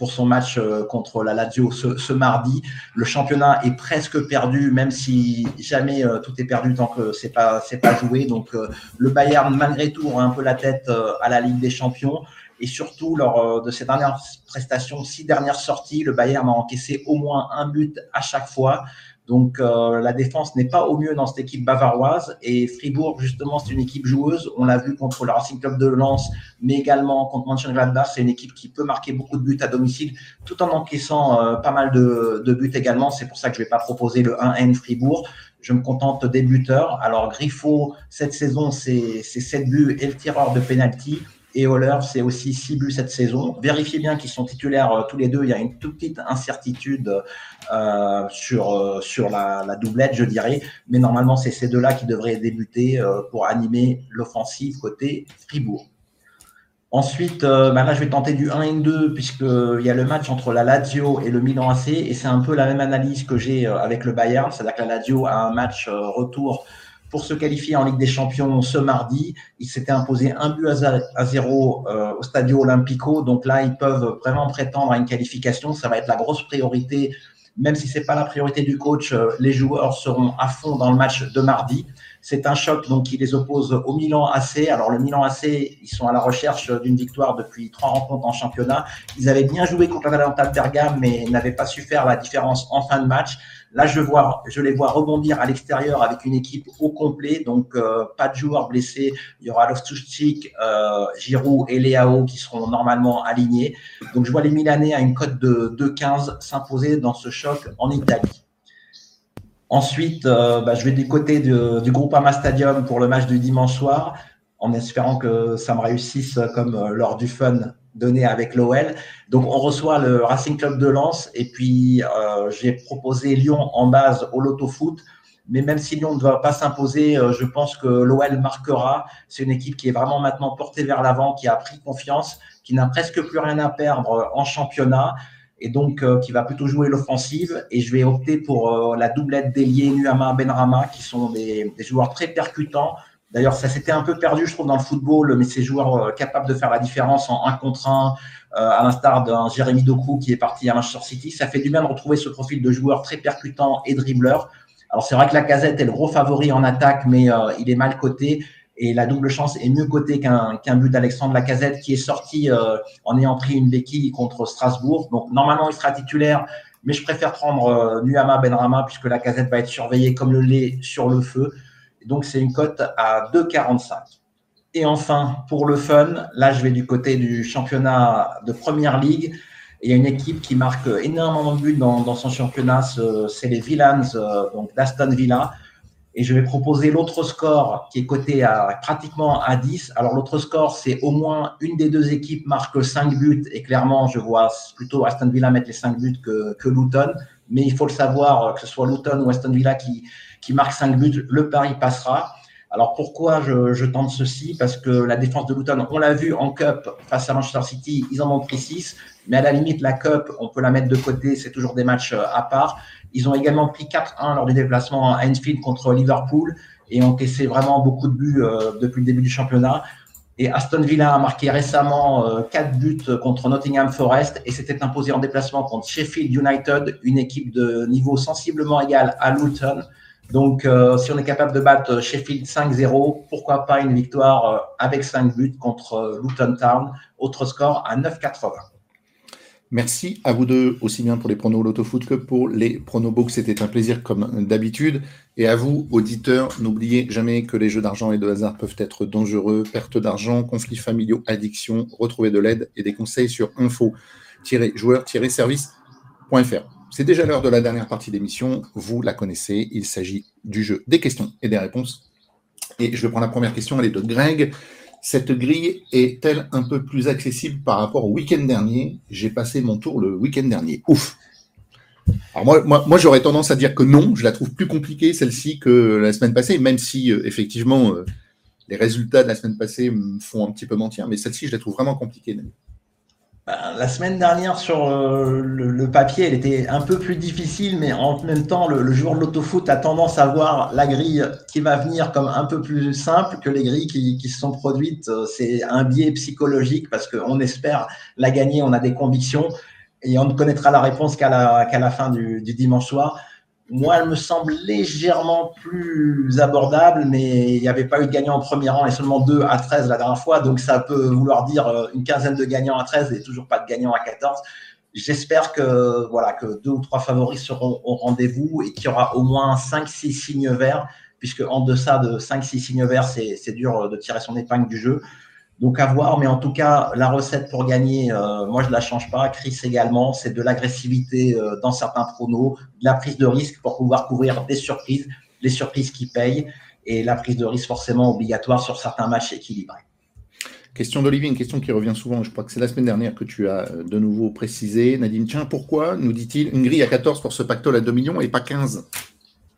pour son match euh, contre la Lazio ce, mardi. Le championnat est presque perdu, même si jamais euh, tout est perdu tant que c'est pas c'est pas joué. Donc euh, le Bayern malgré tout aura un peu la tête à la Ligue des Champions. Et surtout, lors de ces dernières prestations, six dernières sorties, le Bayern a encaissé au moins un but à chaque fois. Donc euh, la défense n'est pas au mieux dans cette équipe bavaroise et Fribourg justement c'est une équipe joueuse. On l'a vu contre le Racing Club de Lens, mais également contre Mönchengladbach. C'est une équipe qui peut marquer beaucoup de buts à domicile, tout en encaissant euh, pas mal de, buts également. C'est pour ça que je vais pas proposer le 1N Fribourg. Je me contente des buteurs. Alors Griffo cette saison c'est 7 buts et le tireur de penalty. Et Holler, c'est aussi 6 buts cette saison. Vérifiez bien qu'ils sont titulaires euh, tous les deux. Il y a une toute petite incertitude euh, sur, euh, la, doublette, je dirais. Mais normalement, c'est ces deux-là qui devraient débuter pour animer l'offensive côté Fribourg. Ensuite, bah là, je vais tenter du 1 et 2 puisqu'il y a le match entre la Lazio et le Milan AC. Et c'est un peu la même analyse que j'ai avec le Bayern. C'est-à-dire que la Lazio a un match retour pour se qualifier en Ligue des Champions ce mardi. Ils s'étaient imposés un but à zéro euh, au Stadio Olimpico. Donc là, ils peuvent vraiment prétendre à une qualification. Ça va être la grosse priorité. Même si c'est pas la priorité du coach, euh, les joueurs seront à fond dans le match de mardi. C'est un choc donc qui les oppose au Milan AC. Alors le Milan AC, ils sont à la recherche d'une victoire depuis trois rencontres en championnat. Ils avaient bien joué contre l'Atalanta Bergame, mais n'avaient pas su faire la différence en fin de match. Là, je, les vois rebondir à l'extérieur avec une équipe au complet, donc euh, pas de joueurs blessés. Il y aura Loftus-Cheek, euh, Giroud et Léao qui seront normalement alignés. Donc, je vois les Milanais à une cote de 2,15 s'imposer dans ce choc en Italie. Ensuite, euh, bah, je vais du côté du groupe Ama Stadium pour le match du dimanche soir, en espérant que ça me réussisse comme lors du fun donné avec l'OL. Donc, on reçoit le Racing Club de Lens et puis euh, j'ai proposé Lyon en base au Loto Foot. Mais même si Lyon ne va pas s'imposer, je pense que l'OL marquera. C'est une équipe qui est vraiment maintenant portée vers l'avant, qui a pris confiance, qui n'a presque plus rien à perdre en championnat et donc qui va plutôt jouer l'offensive. Et je vais opter pour la doublette d'Elié, Nuama, Benrama, qui sont des, joueurs très percutants, D'ailleurs, ça s'était un peu perdu, je trouve, dans le football, mais ces joueurs euh, capables de faire la différence en un contre un, euh, à l'instar d'un Jérémy Doku qui est parti à Manchester City, ça fait du bien de retrouver ce profil de joueur très percutant et dribbleur. Alors, c'est vrai que la casette est le gros favori en attaque, mais euh, il est mal coté. Et la double chance est mieux cotée qu'un but d'Alexandre Lacazette qui est sorti en ayant pris une béquille contre Strasbourg. Donc, normalement, il sera titulaire, mais je préfère prendre Nuama Benrama puisque la casette va être surveillée comme le lait sur le feu. Donc, c'est une cote à 2,45. Et enfin, pour le fun, là, je vais du côté du championnat de Première Ligue. il y a une équipe qui marque énormément de buts dans, son championnat, c'est les Villans, euh, donc d'Aston Villa. Et je vais proposer l'autre score qui est coté à pratiquement à 10. Alors l'autre score, c'est au moins une des deux équipes marque 5 buts. Et clairement, je vois plutôt Aston Villa mettre les 5 buts que, que Luton. Mais il faut le savoir, que ce soit Luton ou Aston Villa qui, qui marque 5 buts, le pari passera. Alors pourquoi je, tente ceci? Parce que la défense de Luton, on l'a vu en Cup face à Manchester City, ils en ont pris 6. Mais à la limite, la Cup, on peut la mettre de côté, c'est toujours des matchs euh, à part. Ils ont également pris 4-1 lors du déplacement à Enfield contre Liverpool et ont caissé vraiment beaucoup de buts euh, depuis le début du championnat. Et Aston Villa a marqué récemment 4 euh, buts contre Nottingham Forest et s'était imposé en déplacement contre Sheffield United, une équipe de niveau sensiblement égal à Luton. Donc, euh, si on est capable de battre Sheffield 5-0, pourquoi pas une victoire avec 5 buts contre Luton Town, autre score à 9,80. Merci à vous deux, aussi bien pour les pronos Lotofoot que pour les pronobox. C'était un plaisir comme d'habitude. Et à vous, auditeurs, n'oubliez jamais que les jeux d'argent et de hasard peuvent être dangereux. Perte d'argent, conflits familiaux, addiction. Retrouvez de l'aide et des conseils sur info-joueur-service.fr. C'est déjà l'heure de la dernière partie d'émission. Vous la connaissez. Il s'agit du jeu des questions et des réponses. Et je vais prendre la première question. Elle est de Greg. Cette grille est-elle un peu plus accessible par rapport au week-end dernier? J'ai passé mon tour le week-end dernier. Ouf alors moi, moi, j'aurais tendance à dire que non, je la trouve plus compliquée celle-ci que la semaine passée, même si euh, effectivement euh, les résultats de la semaine passée me font un petit peu mentir, mais celle-ci, je la trouve vraiment compliquée. Ben, la semaine dernière, sur euh, le, papier, elle était un peu plus difficile, mais en même temps, le, joueur de l'autofoot a tendance à voir la grille qui va venir comme un peu plus simple que les grilles qui, se sont produites. Euh, c'est un biais psychologique parce qu'on espère la gagner, on a des convictions et on ne connaîtra la réponse qu'à la, fin du dimanche soir. Moi, elle me semble légèrement plus abordable, mais il n'y avait pas eu de gagnant en premier rang et seulement 2 à 13 la dernière fois. Donc, ça peut vouloir dire euh, une quinzaine de gagnants à 13 et toujours pas de gagnants à 14. J'espère que, voilà, que deux ou trois favoris seront au rendez-vous et qu'il y aura au moins 5-6 signes verts, puisque en deçà de 5-6 signes verts, c'est dur de tirer son épingle du jeu. Donc à voir, mais en tout cas, la recette pour gagner, euh, moi je ne la change pas. Chris également, c'est de l'agressivité euh, dans certains pronos, de la prise de risque pour pouvoir couvrir des surprises, les surprises qui payent, et la prise de risque forcément obligatoire sur certains matchs équilibrés. Question d'Olivier, une question qui revient souvent, je crois que c'est la semaine dernière que tu as euh, de nouveau précisé. Nadine, tiens, pourquoi, nous dit-il, une grille à 14 pour ce pactole à 2 millions et pas 15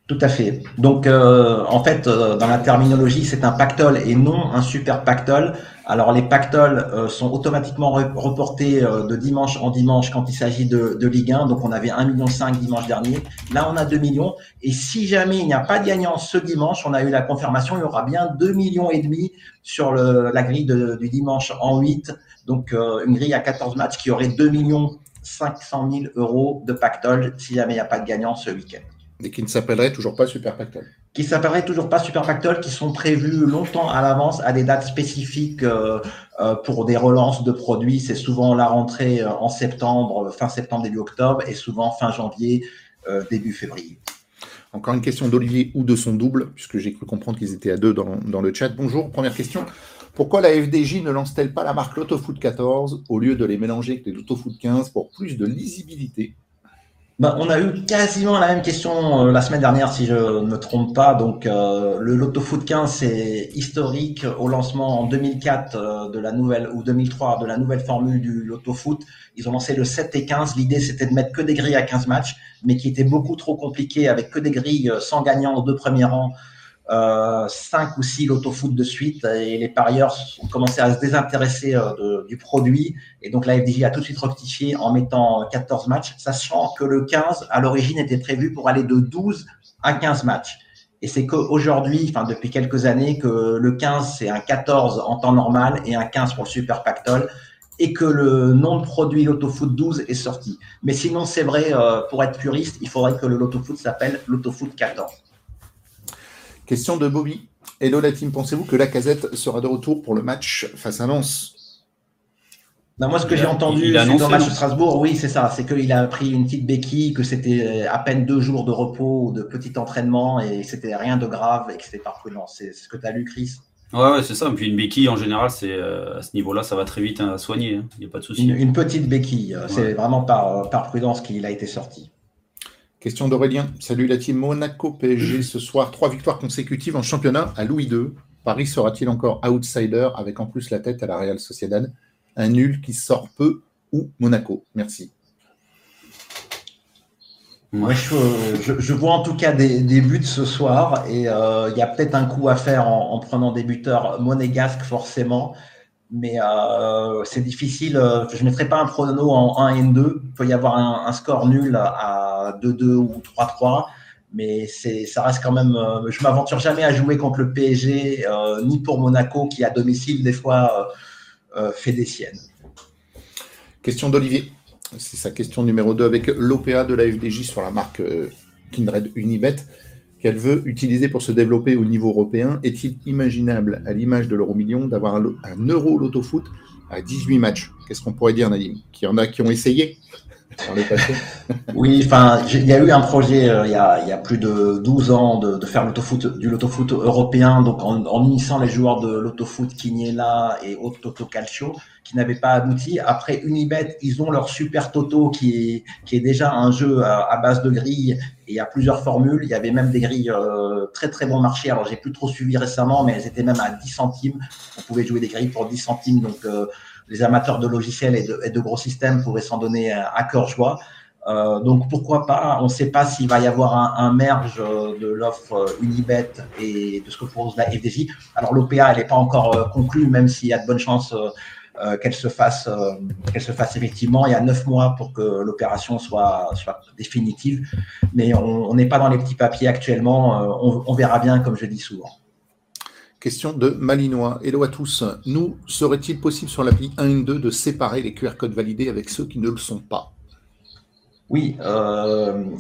tout à fait. Donc, en fait, dans la terminologie, c'est un pactole et non un super pactole. Alors les pactoles euh, sont automatiquement reportés euh, de dimanche en dimanche quand il s'agit de, Ligue 1. Donc on avait 1,5 million dimanche dernier. Là on a 2 millions. Et si jamais il n'y a pas de gagnant ce dimanche, on a eu la confirmation, il y aura bien 2 millions et demi sur la grille du dimanche en 8. Donc euh, une grille à 14 matchs qui aurait 2 millions 500 000 euros de pactole si jamais il n'y a pas de gagnant ce week-end. Et qui ne s'appellerait toujours pas Super Pactole. Qui s'appellerait toujours pas Super Pactole, qui sont prévus longtemps à l'avance à des dates spécifiques euh, euh, pour des relances de produits. C'est souvent la rentrée euh, en septembre, fin septembre, début octobre, et souvent fin janvier, début février. Encore une question d'Olivier ou de son double, puisque j'ai cru comprendre qu'ils étaient à deux dans, dans, le chat. Bonjour, première question. Pourquoi la FDJ ne lance-t-elle pas la marque LotoFoot 14 au lieu de les mélanger avec les LotoFoot 15 pour plus de lisibilité? Bah, on a eu quasiment la même question euh, la semaine dernière, si je ne me trompe pas. Donc, euh, le Lotto Foot 15, c'est historique au lancement en 2004 euh, de la nouvelle ou 2003 de la nouvelle formule du Lotto Foot. Ils ont lancé le 7 et 15. L'idée, c'était de mettre que des grilles à 15 matchs, mais qui était beaucoup trop compliqué avec que des grilles sans gagnant aux deux premiers rangs euh, cinq ou six loto-foot de suite et les parieurs ont commencé à se désintéresser euh, du produit. Et donc la FDJ a tout de suite rectifié en mettant 14 matchs, sachant que le 15 à l'origine était prévu pour aller de 12 à 15 matchs. Et c'est qu'aujourd'hui, enfin depuis quelques années, que le 15 c'est un 14 en temps normal et un 15 pour le Super Pactol et que le nom de produit Loto-Foot 12 est sorti. Mais sinon, c'est vrai, euh, pour être puriste, il faudrait que le Loto-Foot s'appelle Loto-Foot 14. Question de Bobby. Hello la team, pensez-vous que la casette sera de retour pour le match face à Lens? Non, moi, ce que j'ai entendu dans le match de Strasbourg, oui, c'est ça. C'est qu'il a pris une petite béquille, que c'était à peine deux jours de repos ou de petit entraînement et que c'était rien de grave et que c'était pas prudent. C'est ce que tu as lu, Chris? Ouais, c'est ça. Et puis une béquille, en général, c'est euh, à ce niveau-là, ça va très vite hein, à soigner. Hein. Il n'y a pas de souci. Une, petite béquille. C'est vraiment par, par prudence qu'il a été sorti. Question d'Aurélien. Salut la team Monaco PSG ce soir. Trois victoires consécutives en championnat à Louis II. Paris sera-t-il encore outsider avec en plus la tête à la Real Sociedad? Un nul qui sort peu ou Monaco? Merci. Moi, je, vois en tout cas des, buts ce soir et euh, il y a peut-être un coup à faire en, prenant des buteurs monégasques forcément mais euh, c'est difficile. Euh, je ne mettrai pas un prono en 1 et 2. Il peut y avoir un, score nul à 2-2 ou 3-3, mais ça reste quand même. Euh, je m'aventure jamais à jouer contre le PSG, ni pour Monaco qui à domicile des fois fait des siennes. Question d'Olivier. C'est sa question numéro 2 avec l'OPA de la FDJ sur la marque Kindred Unibet qu'elle veut utiliser pour se développer au niveau européen, est-il imaginable, à l'image de l'euro million, d'avoir un, euro loto foot à 18 matchs? Qu'est-ce qu'on pourrait dire, Nadim Qu'il y en a qui ont essayé? Oui, enfin, il y a eu un projet euh, il, y a, plus de 12 ans de, faire l'autofoot, du lotofoot européen, donc en, unissant les joueurs de l'autofoot Quiniela et Toto Calcio, qui n'avaient pas abouti. Après Unibet, ils ont leur super Toto qui est, qui est déjà un jeu à, base de grilles et il y a plusieurs formules. Il y avait même des grilles euh, très très bon marché. Alors j'ai plus trop suivi récemment, mais elles étaient même à 10 centimes. On pouvait jouer des grilles pour 10 centimes, donc euh, les amateurs de logiciels et de, gros systèmes pourraient s'en donner à cœur joie. Euh, donc pourquoi pas On ne sait pas s'il va y avoir un, merge de l'offre Unibet et de ce que propose la FDJ. Alors l'OPA, elle n'est pas encore conclue, même s'il y a de bonnes chances euh, qu'elle se fasse, euh, qu'elle se fasse effectivement. Il y a neuf mois pour que l'opération soit, soit définitive, mais on n'est pas dans les petits papiers actuellement. Euh, on, verra bien, comme je dis souvent. Question de Malinois. Hello à tous. Nous, serait-il possible sur l'appli 1 2 de séparer les QR codes validés avec ceux qui ne le sont pas? Oui,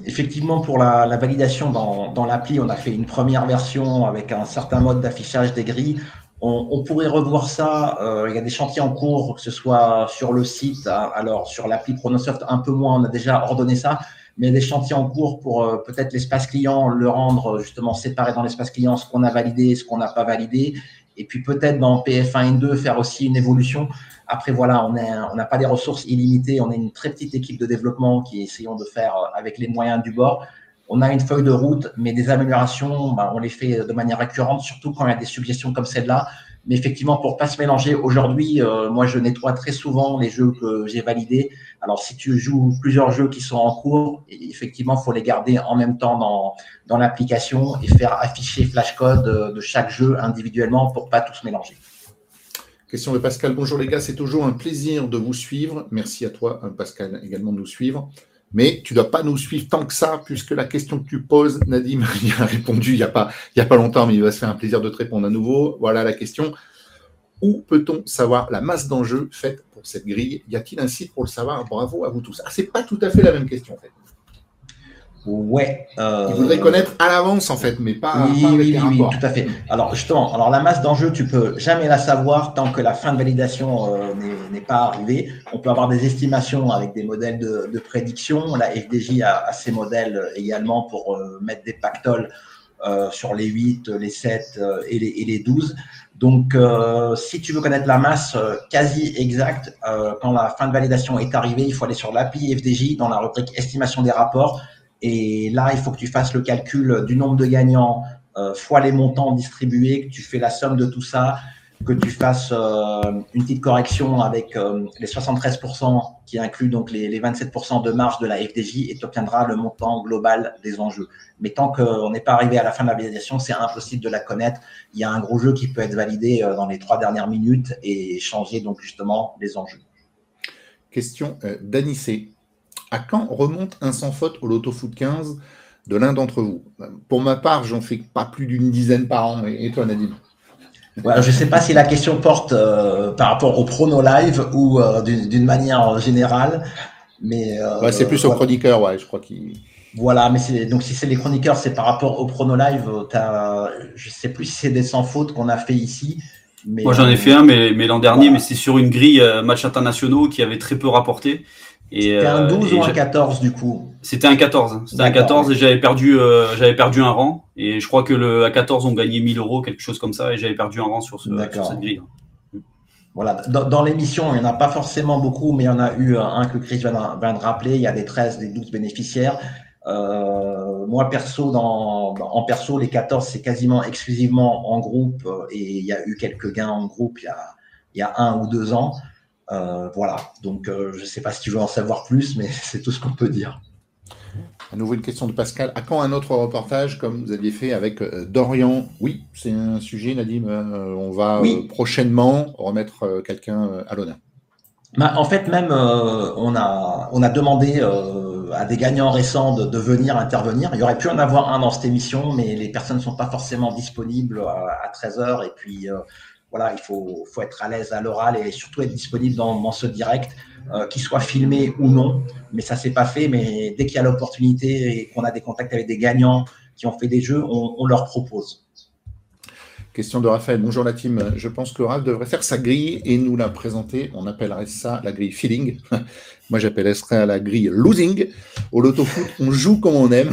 effectivement, pour la, validation dans, dans l'appli, on a fait une première version avec un certain mode d'affichage des grilles. On, pourrait revoir ça. Euh, il y a des chantiers en cours, que ce soit sur le site, hein. alors sur l'appli Pronosoft un peu moins, on a déjà ordonné ça, mais des chantiers en cours pour euh, peut-être l'espace client, le rendre justement séparé dans l'espace client, ce qu'on a validé, ce qu'on n'a pas validé, et puis peut-être dans PF1 et 2 faire aussi une évolution. Après voilà, on n'a pas des ressources illimitées, on est une très petite équipe de développement qui essayons de faire euh, avec les moyens du bord on a une feuille de route, mais des améliorations, bah, on les fait de manière récurrente, surtout quand il y a des suggestions comme celle-là. Mais effectivement, pour pas se mélanger, aujourd'hui, euh, moi, je nettoie très souvent les jeux que j'ai validés. Alors, si tu joues plusieurs jeux qui sont en cours, effectivement, faut les garder en même temps dans, dans l'application et faire afficher flashcode de chaque jeu individuellement pour pas tout se mélanger. Question de Pascal. Bonjour les gars, c'est toujours un plaisir de vous suivre. Merci à toi, Pascal, également de nous suivre. Mais tu ne dois pas nous suivre tant que ça, puisque la question que tu poses, Nadim il a répondu il n'y a, pas, a pas longtemps, mais il va se faire un plaisir de te répondre à nouveau. Voilà la question. Où peut-on savoir la masse d'enjeux faite pour cette grille? Y a-t-il un site pour le savoir? Bravo à vous tous. Ah, Ce n'est pas tout à fait la même question, en fait. Ouais. Euh... Il voudrait connaître à l'avance en fait, mais pas. Oui, oui, oui, tout à fait. Alors justement, alors la masse d'enjeux, tu peux jamais la savoir tant que la fin de validation euh, n'est pas arrivée. On peut avoir des estimations avec des modèles de, prédiction. La FDJ a, ses modèles également pour euh, mettre des pactoles sur les 8, les 7 et les, et les 12. Donc, euh, si tu veux connaître la masse euh, quasi exacte, euh, quand la fin de validation est arrivée, il faut aller sur l'API FDJ dans la rubrique estimation des rapports. Et là, il faut que tu fasses le calcul du nombre de gagnants fois les montants distribués, que tu fais la somme de tout ça, que tu fasses euh, une petite correction avec euh, les 73% qui inclut donc les, les 27% de marge de la FDJ et tu obtiendras le montant global des enjeux. Mais tant qu'on n'est pas arrivé à la fin de la validation, c'est impossible de la connaître. Il y a un gros jeu qui peut être validé euh, dans les trois dernières minutes et changer donc justement les enjeux. Question d'Anissé. À quand remonte un sans faute au Loto Foot 15 de l'un d'entre vous? Pour ma part, j'en fais pas plus d'une dizaine par an. Et toi, Nadine je ne sais pas si la question porte euh, par rapport au prono live ou euh, d'une manière générale, mais euh, c'est plus aux chroniqueurs, ouais, je crois qu'il. Voilà, mais donc si c'est les chroniqueurs, c'est par rapport au prono live. Je sais plus si c'est des sans faute qu'on a fait ici. Mais, Moi j'en ai fait un, mais, mais l'an dernier, mais c'est sur une grille match internationaux qui avait très peu rapporté. C'était un 12 ou un 14 du coup C'était un 14. C'était un 14 et j'avais perdu, j'avais perdu un rang. Et je crois que le A14 ont gagné 1000 euros, quelque chose comme ça, et j'avais perdu un rang sur, ce, cette grille. Voilà. Dans, l'émission, il n'y en a pas forcément beaucoup, mais il y en a eu un que Chris vient de, rappeler. Il y a des 13, des 12 bénéficiaires. Euh, moi, perso, dans, en perso, les 14, c'est quasiment exclusivement en groupe et il y a eu quelques gains en groupe il y a, il y a un ou deux ans. Euh, voilà. Donc, euh, je ne sais pas si tu veux en savoir plus, mais c'est tout ce qu'on peut dire. À nouveau une question de Pascal. À quand un autre reportage comme vous aviez fait avec euh, Dorian? Oui, c'est un sujet, Nadim. On va prochainement remettre quelqu'un à l'honneur. Bah, en fait, même on, a, on a demandé à des gagnants récents de, venir intervenir. Il y aurait pu en avoir un dans cette émission, mais les personnes ne sont pas forcément disponibles à, 13h. Et puis, voilà, il faut, être à l'aise à l'oral et surtout être disponible dans, ce direct. Euh, qu'il soit filmé ou non. Mais ça s'est pas fait. Mais dès qu'il y a l'opportunité et qu'on a des contacts avec des gagnants qui ont fait des jeux, on, leur propose. Question de Raphaël. Bonjour la team. Je pense que Raph devrait faire sa grille et nous la présenter. On appellerait ça la grille feeling. Moi, j'appellerais ça la grille losing. Au loto foot, on joue comme on aime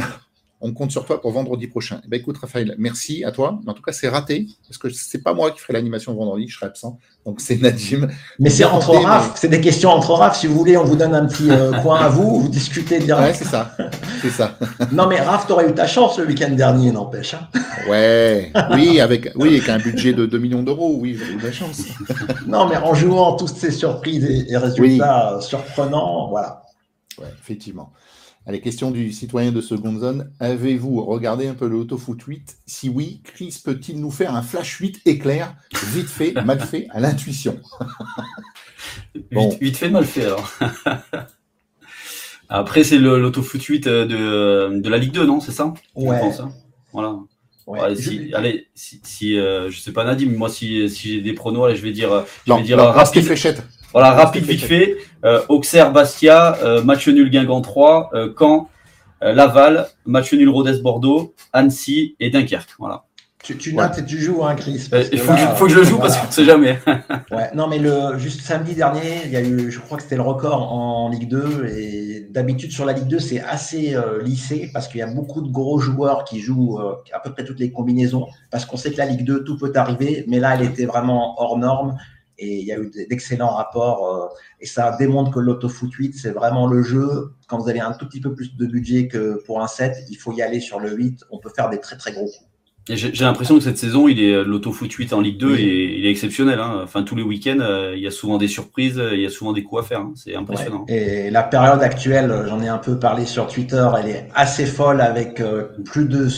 on compte sur toi pour vendredi prochain. Eh ben, écoute, Raphaël, merci à toi. En tout cas, c'est raté, parce que c'est pas moi qui ferai l'animation vendredi, je serai absent. Donc, c'est Nadim. Mais c'est entre RAF, c'est des questions entre RAF. Si vous voulez, on vous donne un petit euh, coin à vous, vous discutez direct. Ouais, c'est ça. C'est ça. non, mais Raph, tu aurais eu ta chance le week-end dernier, n'empêche. Hein. ouais, oui, avec, oui, avec un budget de 2 millions d'euros, oui, avez eu de la chance. non, mais en jouant toutes ces surprises et, résultats surprenants, voilà. Ouais, effectivement. Allez, question du citoyen de seconde zone. Avez-vous regardé un peu le Autofoot 8 Si oui, Chris peut-il nous faire un flash 8 éclair, vite fait, mal fait, à l'intuition bon. vite, fait, mal fait alors. Après, c'est l'Autofoot 8 euh, de, euh, de, la Ligue 2, non C'est ça? Ouais. Pense, hein? Voilà. si, allez, si, euh, je sais pas Nadim, moi si, si j'ai des pronos, allez, je vais dire, je vais dire rapide, fléchette. Voilà, rapide vite fait. Euh, Auxerre, Bastia, euh, match nul Guingamp 3, euh, Caen, Laval, match nul Rodez Bordeaux, Annecy et Dunkerque. Voilà. Tu, tu notes et tu joues, hein, Chris. Il faut, que je le joue parce qu'on ne sait jamais. ouais, non, mais le, juste samedi dernier, il y a eu, je crois que c'était le record en Ligue 2. Et d'habitude, sur la Ligue 2, c'est assez lissé parce qu'il y a beaucoup de gros joueurs qui jouent à peu près toutes les combinaisons. Parce qu'on sait que la Ligue 2, tout peut arriver. Mais là, elle était vraiment hors norme et il y a eu d'excellents rapports. Euh, et ça démontre que l'autofoot 8, c'est vraiment le jeu. Quand vous avez un tout petit peu plus de budget que pour un 7, il faut y aller sur le 8. On peut faire des très très gros coups. J'ai l'impression que cette saison, il est l'autofoot 8 en Ligue 2, et il est exceptionnel. Hein. Enfin, tous les week-ends, euh, il y a souvent des surprises, il y a souvent des coups à faire. Hein. C'est impressionnant. Et la période actuelle, j'en ai un peu parlé sur Twitter, elle est assez folle avec euh, plus de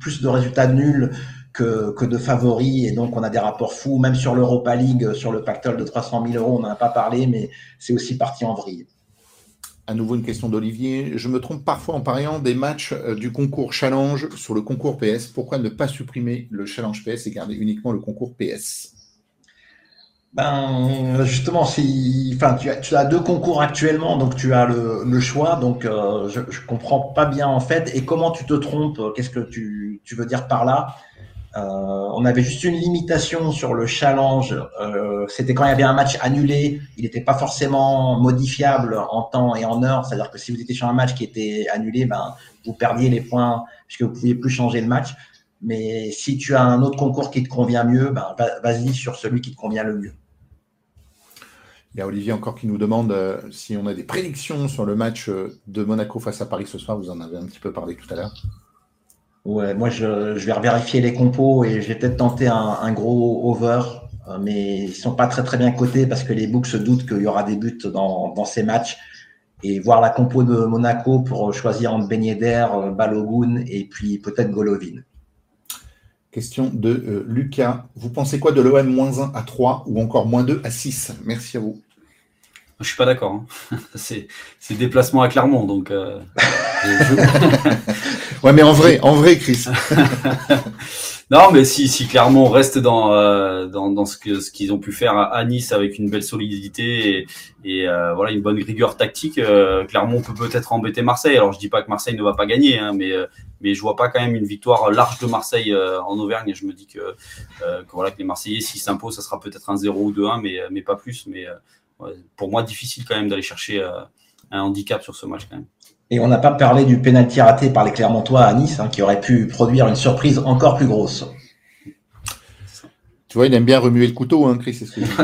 plus de résultats nuls que, de favoris. Et donc, on a des rapports fous. Même sur l'Europa League, sur le pactole de 300 000 euros, on n'en a pas parlé, mais c'est aussi parti en vrille. À nouveau, une question d'Olivier. Je me trompe parfois en pariant des matchs euh, du concours Challenge sur le concours PS. Pourquoi ne pas supprimer le Challenge PS et garder uniquement le concours PS ben, justement, si, enfin, tu as, tu as, deux concours actuellement, donc tu as le, le choix. Donc, euh, je, je comprends pas bien en fait. Et comment tu te trompes? Qu'est-ce que tu, tu veux dire par là? euh, on avait juste une limitation sur le challenge. Euh, C'était quand il y avait un match annulé, il n'était pas forcément modifiable en temps et en heure. C'est-à-dire que si vous étiez sur un match qui était annulé, ben, vous perdiez les points puisque vous ne pouviez plus changer le match. Mais si tu as un autre concours qui te convient mieux, ben, vas-y sur celui qui te convient le mieux. Il y a Olivier encore qui nous demande euh, si on a des prédictions sur le match euh, de Monaco face à Paris ce soir. Vous en avez un petit peu parlé tout à l'heure. Ouais, moi je, vais vérifier les compos et je vais peut-être tenter un, gros over, euh, mais ils sont pas très très bien cotés parce que les books se doutent qu'il y aura des buts dans, ces matchs. Et voir la compo de Monaco pour choisir entre Ben Yedder, Balogun et puis peut-être Golovin. Question de euh, Lucas. Vous pensez quoi de l'OM moins 1 à 3 ou encore moins 2 à 6 Merci à vous. Je suis pas d'accord. Hein. C'est déplacement à Clermont, donc. Euh, ouais, mais en vrai, en vrai, Chris. Non, mais si, si Clermont reste dans, euh, dans, dans, ce ce qu'ils ont pu faire à, Nice avec une belle solidité et, et euh, voilà une bonne rigueur tactique, euh, Clermont peut peut-être embêter Marseille. Alors je dis pas que Marseille ne va pas gagner, hein, mais mais je vois pas quand même une victoire large de Marseille en Auvergne. Et je me dis que, que voilà que les Marseillais s'ils s'imposent, ça sera peut-être un 0 ou 2-1, mais mais pas plus. Mais pour moi difficile quand même d'aller chercher un handicap sur ce match quand même. Et on n'a pas parlé du pénalty raté par les Clermontois à Nice, hein, qui aurait pu produire une surprise encore plus grosse. Tu vois, il aime bien remuer le couteau, hein, Chris.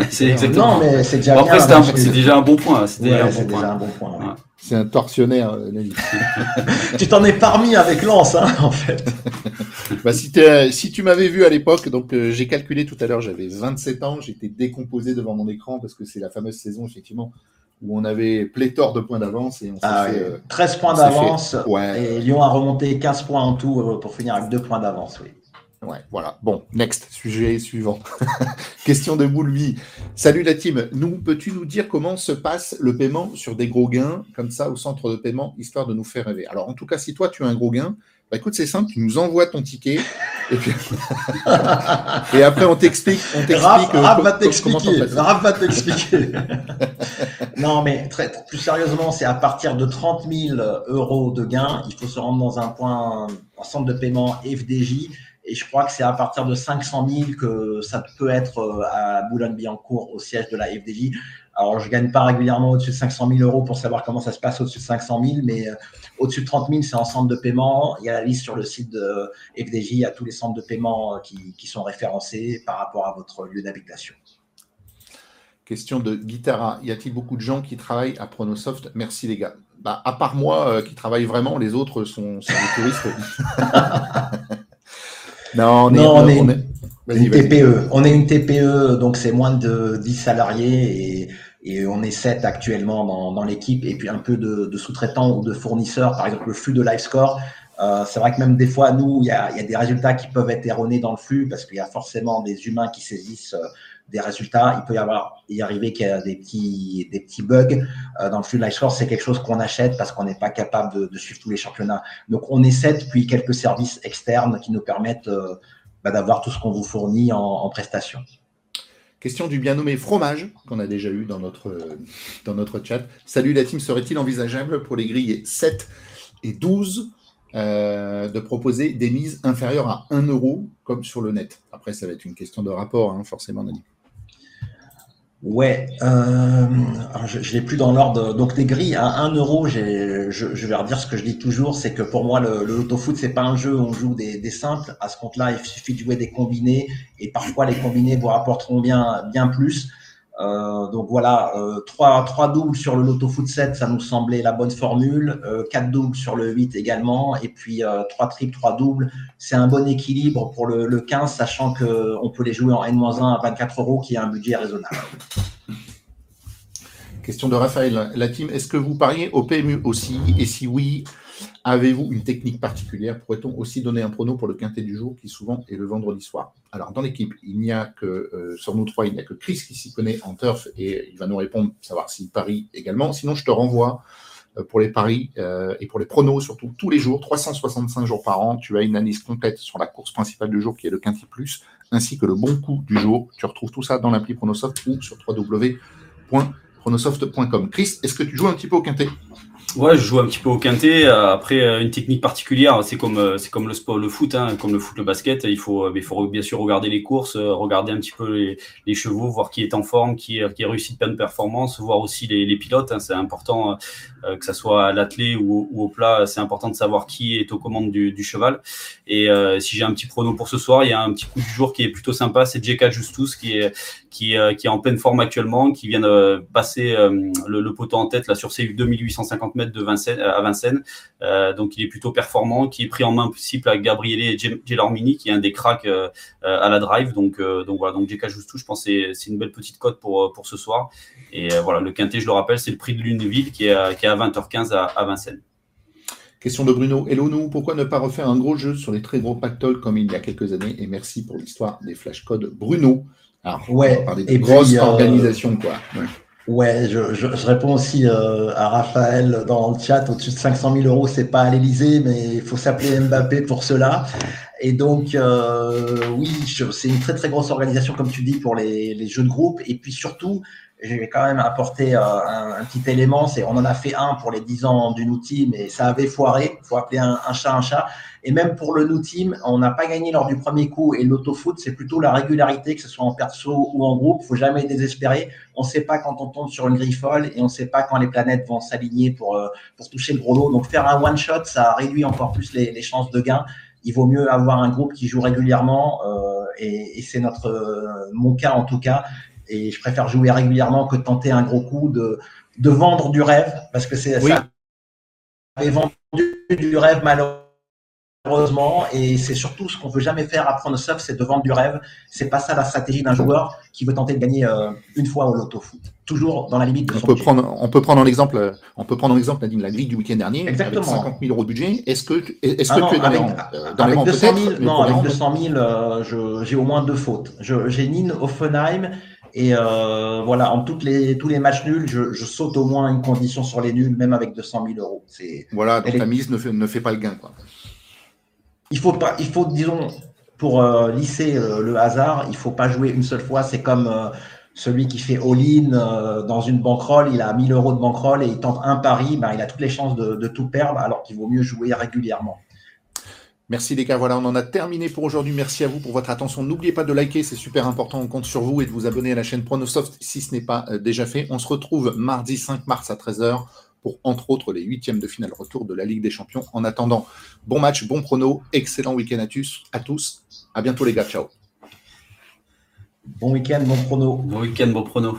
C'est exactement. Non, mais c'est déjà, après, c'est déjà un bon point. C'est déjà, un bon point. C'est un tortionnaire, euh, tu t'en es parmi avec Lance, hein, en fait. bah, si, si, tu m'avais vu à l'époque, donc euh, j'ai calculé tout à l'heure, j'avais 27 ans, j'étais décomposé devant mon écran parce que c'est la fameuse saison, effectivement, où on avait pléthore de points d'avance. et on ah fait, 13 euh, points d'avance. Et Lyon a remonté 15 points en tout euh, pour finir avec 2 points d'avance. Oui. Ouais, voilà. Bon, next, sujet suivant. Question de Boulby. Salut la team. Nous, peux-tu nous dire comment se passe le paiement sur des gros gains comme ça au centre de paiement, histoire de nous faire rêver? Alors, en tout cas, si toi, tu as un gros gain, bah, écoute, c'est simple, tu nous envoies ton ticket et, puis... et après on t'explique. On t'explique Raph, va t'expliquer. Raph va t'expliquer. non, mais très, plus sérieusement, c'est à partir de 30 000 euros de gains, il faut se rendre dans un point, un centre de paiement FDJ. Et je crois que c'est à partir de 500 000 que ça peut être euh, à Boulogne-Billancourt au siège de la FDJ. Alors, je ne gagne pas régulièrement au-dessus de 500 000 euros pour savoir comment ça se passe au-dessus de 500 000, mais euh, au-dessus de 30 000, c'est en centre de paiement. Il y a la liste sur le site de FDJ, il y a tous les centres de paiement euh, qui, sont référencés par rapport à votre lieu d'habitation. Question de Guitara. Y a-t-il beaucoup de gens qui travaillent à Pronosoft? Merci les gars. Bah, à part moi euh, qui travaille vraiment, les autres sont, des touristes. non, on est, on est, une TPE. On est une TPE, donc c'est moins de 10 salariés et et on est sept actuellement dans, dans l'équipe et puis un peu de, de sous-traitants ou de fournisseurs, par exemple le flux de LiveScore. Euh, c'est vrai que même des fois, nous, il y a, y a, des résultats qui peuvent être erronés dans le flux parce qu'il y a forcément des humains qui saisissent euh, des résultats. Il peut y avoir y arriver qu'il y a des petits, des petits bugs euh, dans le flux de LiveScore. C'est quelque chose qu'on achète parce qu'on n'est pas capable de, de, suivre tous les championnats. Donc, on est sept, puis quelques services externes qui nous permettent euh, bah, d'avoir tout ce qu'on vous fournit en, en prestations. Question du bien nommé fromage, qu'on a déjà eu dans notre, dans notre chat. Salut la team, serait-il envisageable pour les grilles 7 et 12 euh, de proposer des mises inférieures à 1 euro comme sur le net? Après, ça va être une question de rapport, hein, forcément, Nani. Ouais, euh, je ne l'ai plus dans l'ordre. Donc des grilles à 1 euro, je, je vais redire ce que je dis toujours, c'est que pour moi le, le loto-foot c'est pas un jeu on joue des, des simples. À ce compte-là, il suffit de jouer des combinés et parfois les combinés vous rapporteront bien bien plus. Euh, donc voilà, euh, 3, 3 doubles sur le Loto Foot 7, ça nous semblait la bonne formule. Euh, 4 doubles sur le 8 également. Et puis euh, 3 triples, 3 doubles. C'est un bon équilibre pour le, le 15, sachant qu'on peut les jouer en N-1 à 24 euros, qui est un budget raisonnable. Question de Raphaël. La team, est-ce que vous pariez au PMU aussi? Et si oui, Avez-vous une technique particulière? Pourrait-on aussi donner un prono pour le quintet du jour qui souvent est le vendredi soir? Alors dans l'équipe, il n'y a que euh, sur nous trois, il n'y a que Chris qui s'y connaît en turf et il va nous répondre, savoir s'il parie également. Sinon, je te renvoie euh, pour les paris euh, et pour les pronos surtout tous les jours, 365 jours par an. Tu as une analyse complète sur la course principale du jour qui est le quintet plus, ainsi que le bon coup du jour. Tu retrouves tout ça dans l'appli Pronosoft ou sur www.pronosoft.com. Chris, est-ce que tu joues un petit peu au quintet? Ouais, je joue un petit peu au quintet. Euh, après, euh, une technique particulière, c'est comme euh, c'est comme le sport, le foot, hein, comme le foot, le basket. Il faut, il faut bien sûr regarder les courses, regarder un petit peu les, les chevaux, voir qui est en forme, qui, qui a réussi de plein de performances, voir aussi les, les pilotes. Hein, c'est important que ça soit à l'athlé ou, ou, au plat. C'est important de savoir qui est aux commandes du, du cheval. Et si j'ai un petit prono pour ce soir, il y a un petit coup du jour qui est plutôt sympa. C'est JK Justus qui est qui, qui est en pleine forme actuellement, qui vient de passer le, le poteau en tête là sur ses 2850 de Vincennes, à Vincennes. Euh, donc il est plutôt performant, qui est pris en main possible à Gabriele Gelormini, qui est un des cracks euh, à la drive. Donc, euh, donc voilà, donc JK Justou, je pense que c'est une belle petite cote pour, pour ce soir. Et voilà, le quintet, je le rappelle, c'est le prix de Luneville qui est, qui est à 20h15 à, Vincennes. Question de Bruno. Hello nous, pourquoi ne pas refaire un gros jeu sur les très gros pactoles comme il y a quelques années? Et merci pour l'histoire des flashcodes Bruno. Alors, ouais, on va des grosses organisations, quoi. Ouais, je, je, je, réponds aussi euh, à Raphaël dans le chat. Au-dessus de 500 000 euros, c'est pas à l'Elysée, mais il faut s'appeler Mbappé pour cela. Et donc, euh, oui, c'est une très très grosse organisation, comme tu dis, pour les, les jeux de groupe. Et puis surtout, je vais quand même apporter euh, un, petit élément. C'est, on en a fait un pour les 10 ans du New Team et ça avait foiré. Il faut appeler un, chat un chat. Et même pour le New Team, on n'a pas gagné lors du premier coup. Et l'autofoot, c'est plutôt la régularité, que ce soit en perso ou en groupe. Il faut jamais désespérer. On ne sait pas quand on tombe sur une grille folle et on ne sait pas quand les planètes vont s'aligner pour, euh, pour toucher le gros lot. Donc faire un one shot, ça réduit encore plus les, les chances de gain il vaut mieux avoir un groupe qui joue régulièrement euh, et, et c'est notre euh, mon cas en tout cas et je préfère jouer régulièrement que tenter un gros coup de, de vendre du rêve, parce que c'est ça avait vendu du rêve malheureusement, et c'est surtout ce qu'on veut jamais faire à prendre sauf, c'est de vendre du rêve. C'est pas ça la stratégie d'un joueur qui veut tenter de gagner euh, une fois au loto foot. Toujours dans la limite de on peut prendre, On peut prendre l'exemple, on peut prendre l'exemple la grille du week-end dernier, Exactement. avec 50 000 euros de budget. Est-ce que, est-ce que ah tu es dans avec, dans avec 200 000, non, avec 200 000, euh, j'ai au moins deux fautes. J'ai Nîmes, Offenheim et euh, voilà, en toutes les, tous les matchs nuls, je, je, saute au moins une condition sur les nuls, même avec 200 000 euros. Voilà, donc la mise ne fait, ne fait, pas le gain. Quoi. Il faut pas, il faut, disons, pour euh, lisser euh, le hasard, il faut pas jouer une seule fois. C'est comme celui qui fait all-in dans une bankroll, il a 1000 euros de bankroll et il tente un pari, ben, il a toutes les chances de, de tout perdre, alors qu'il vaut mieux jouer régulièrement. Merci les gars, voilà, on en a terminé pour aujourd'hui. Merci à vous pour votre attention. N'oubliez pas de liker, c'est super important, on compte sur vous et de vous abonner à la chaîne Pronosoft si ce n'est pas euh, déjà fait. On se retrouve mardi 5 mars à 13h pour entre autres les huitièmes de finale retour de la Ligue des Champions. En attendant, bon match, bon prono, excellent week-end à tous. À tous. À bientôt les gars, ciao. Bon week-end, bon prono. Bon week-end, bon prono.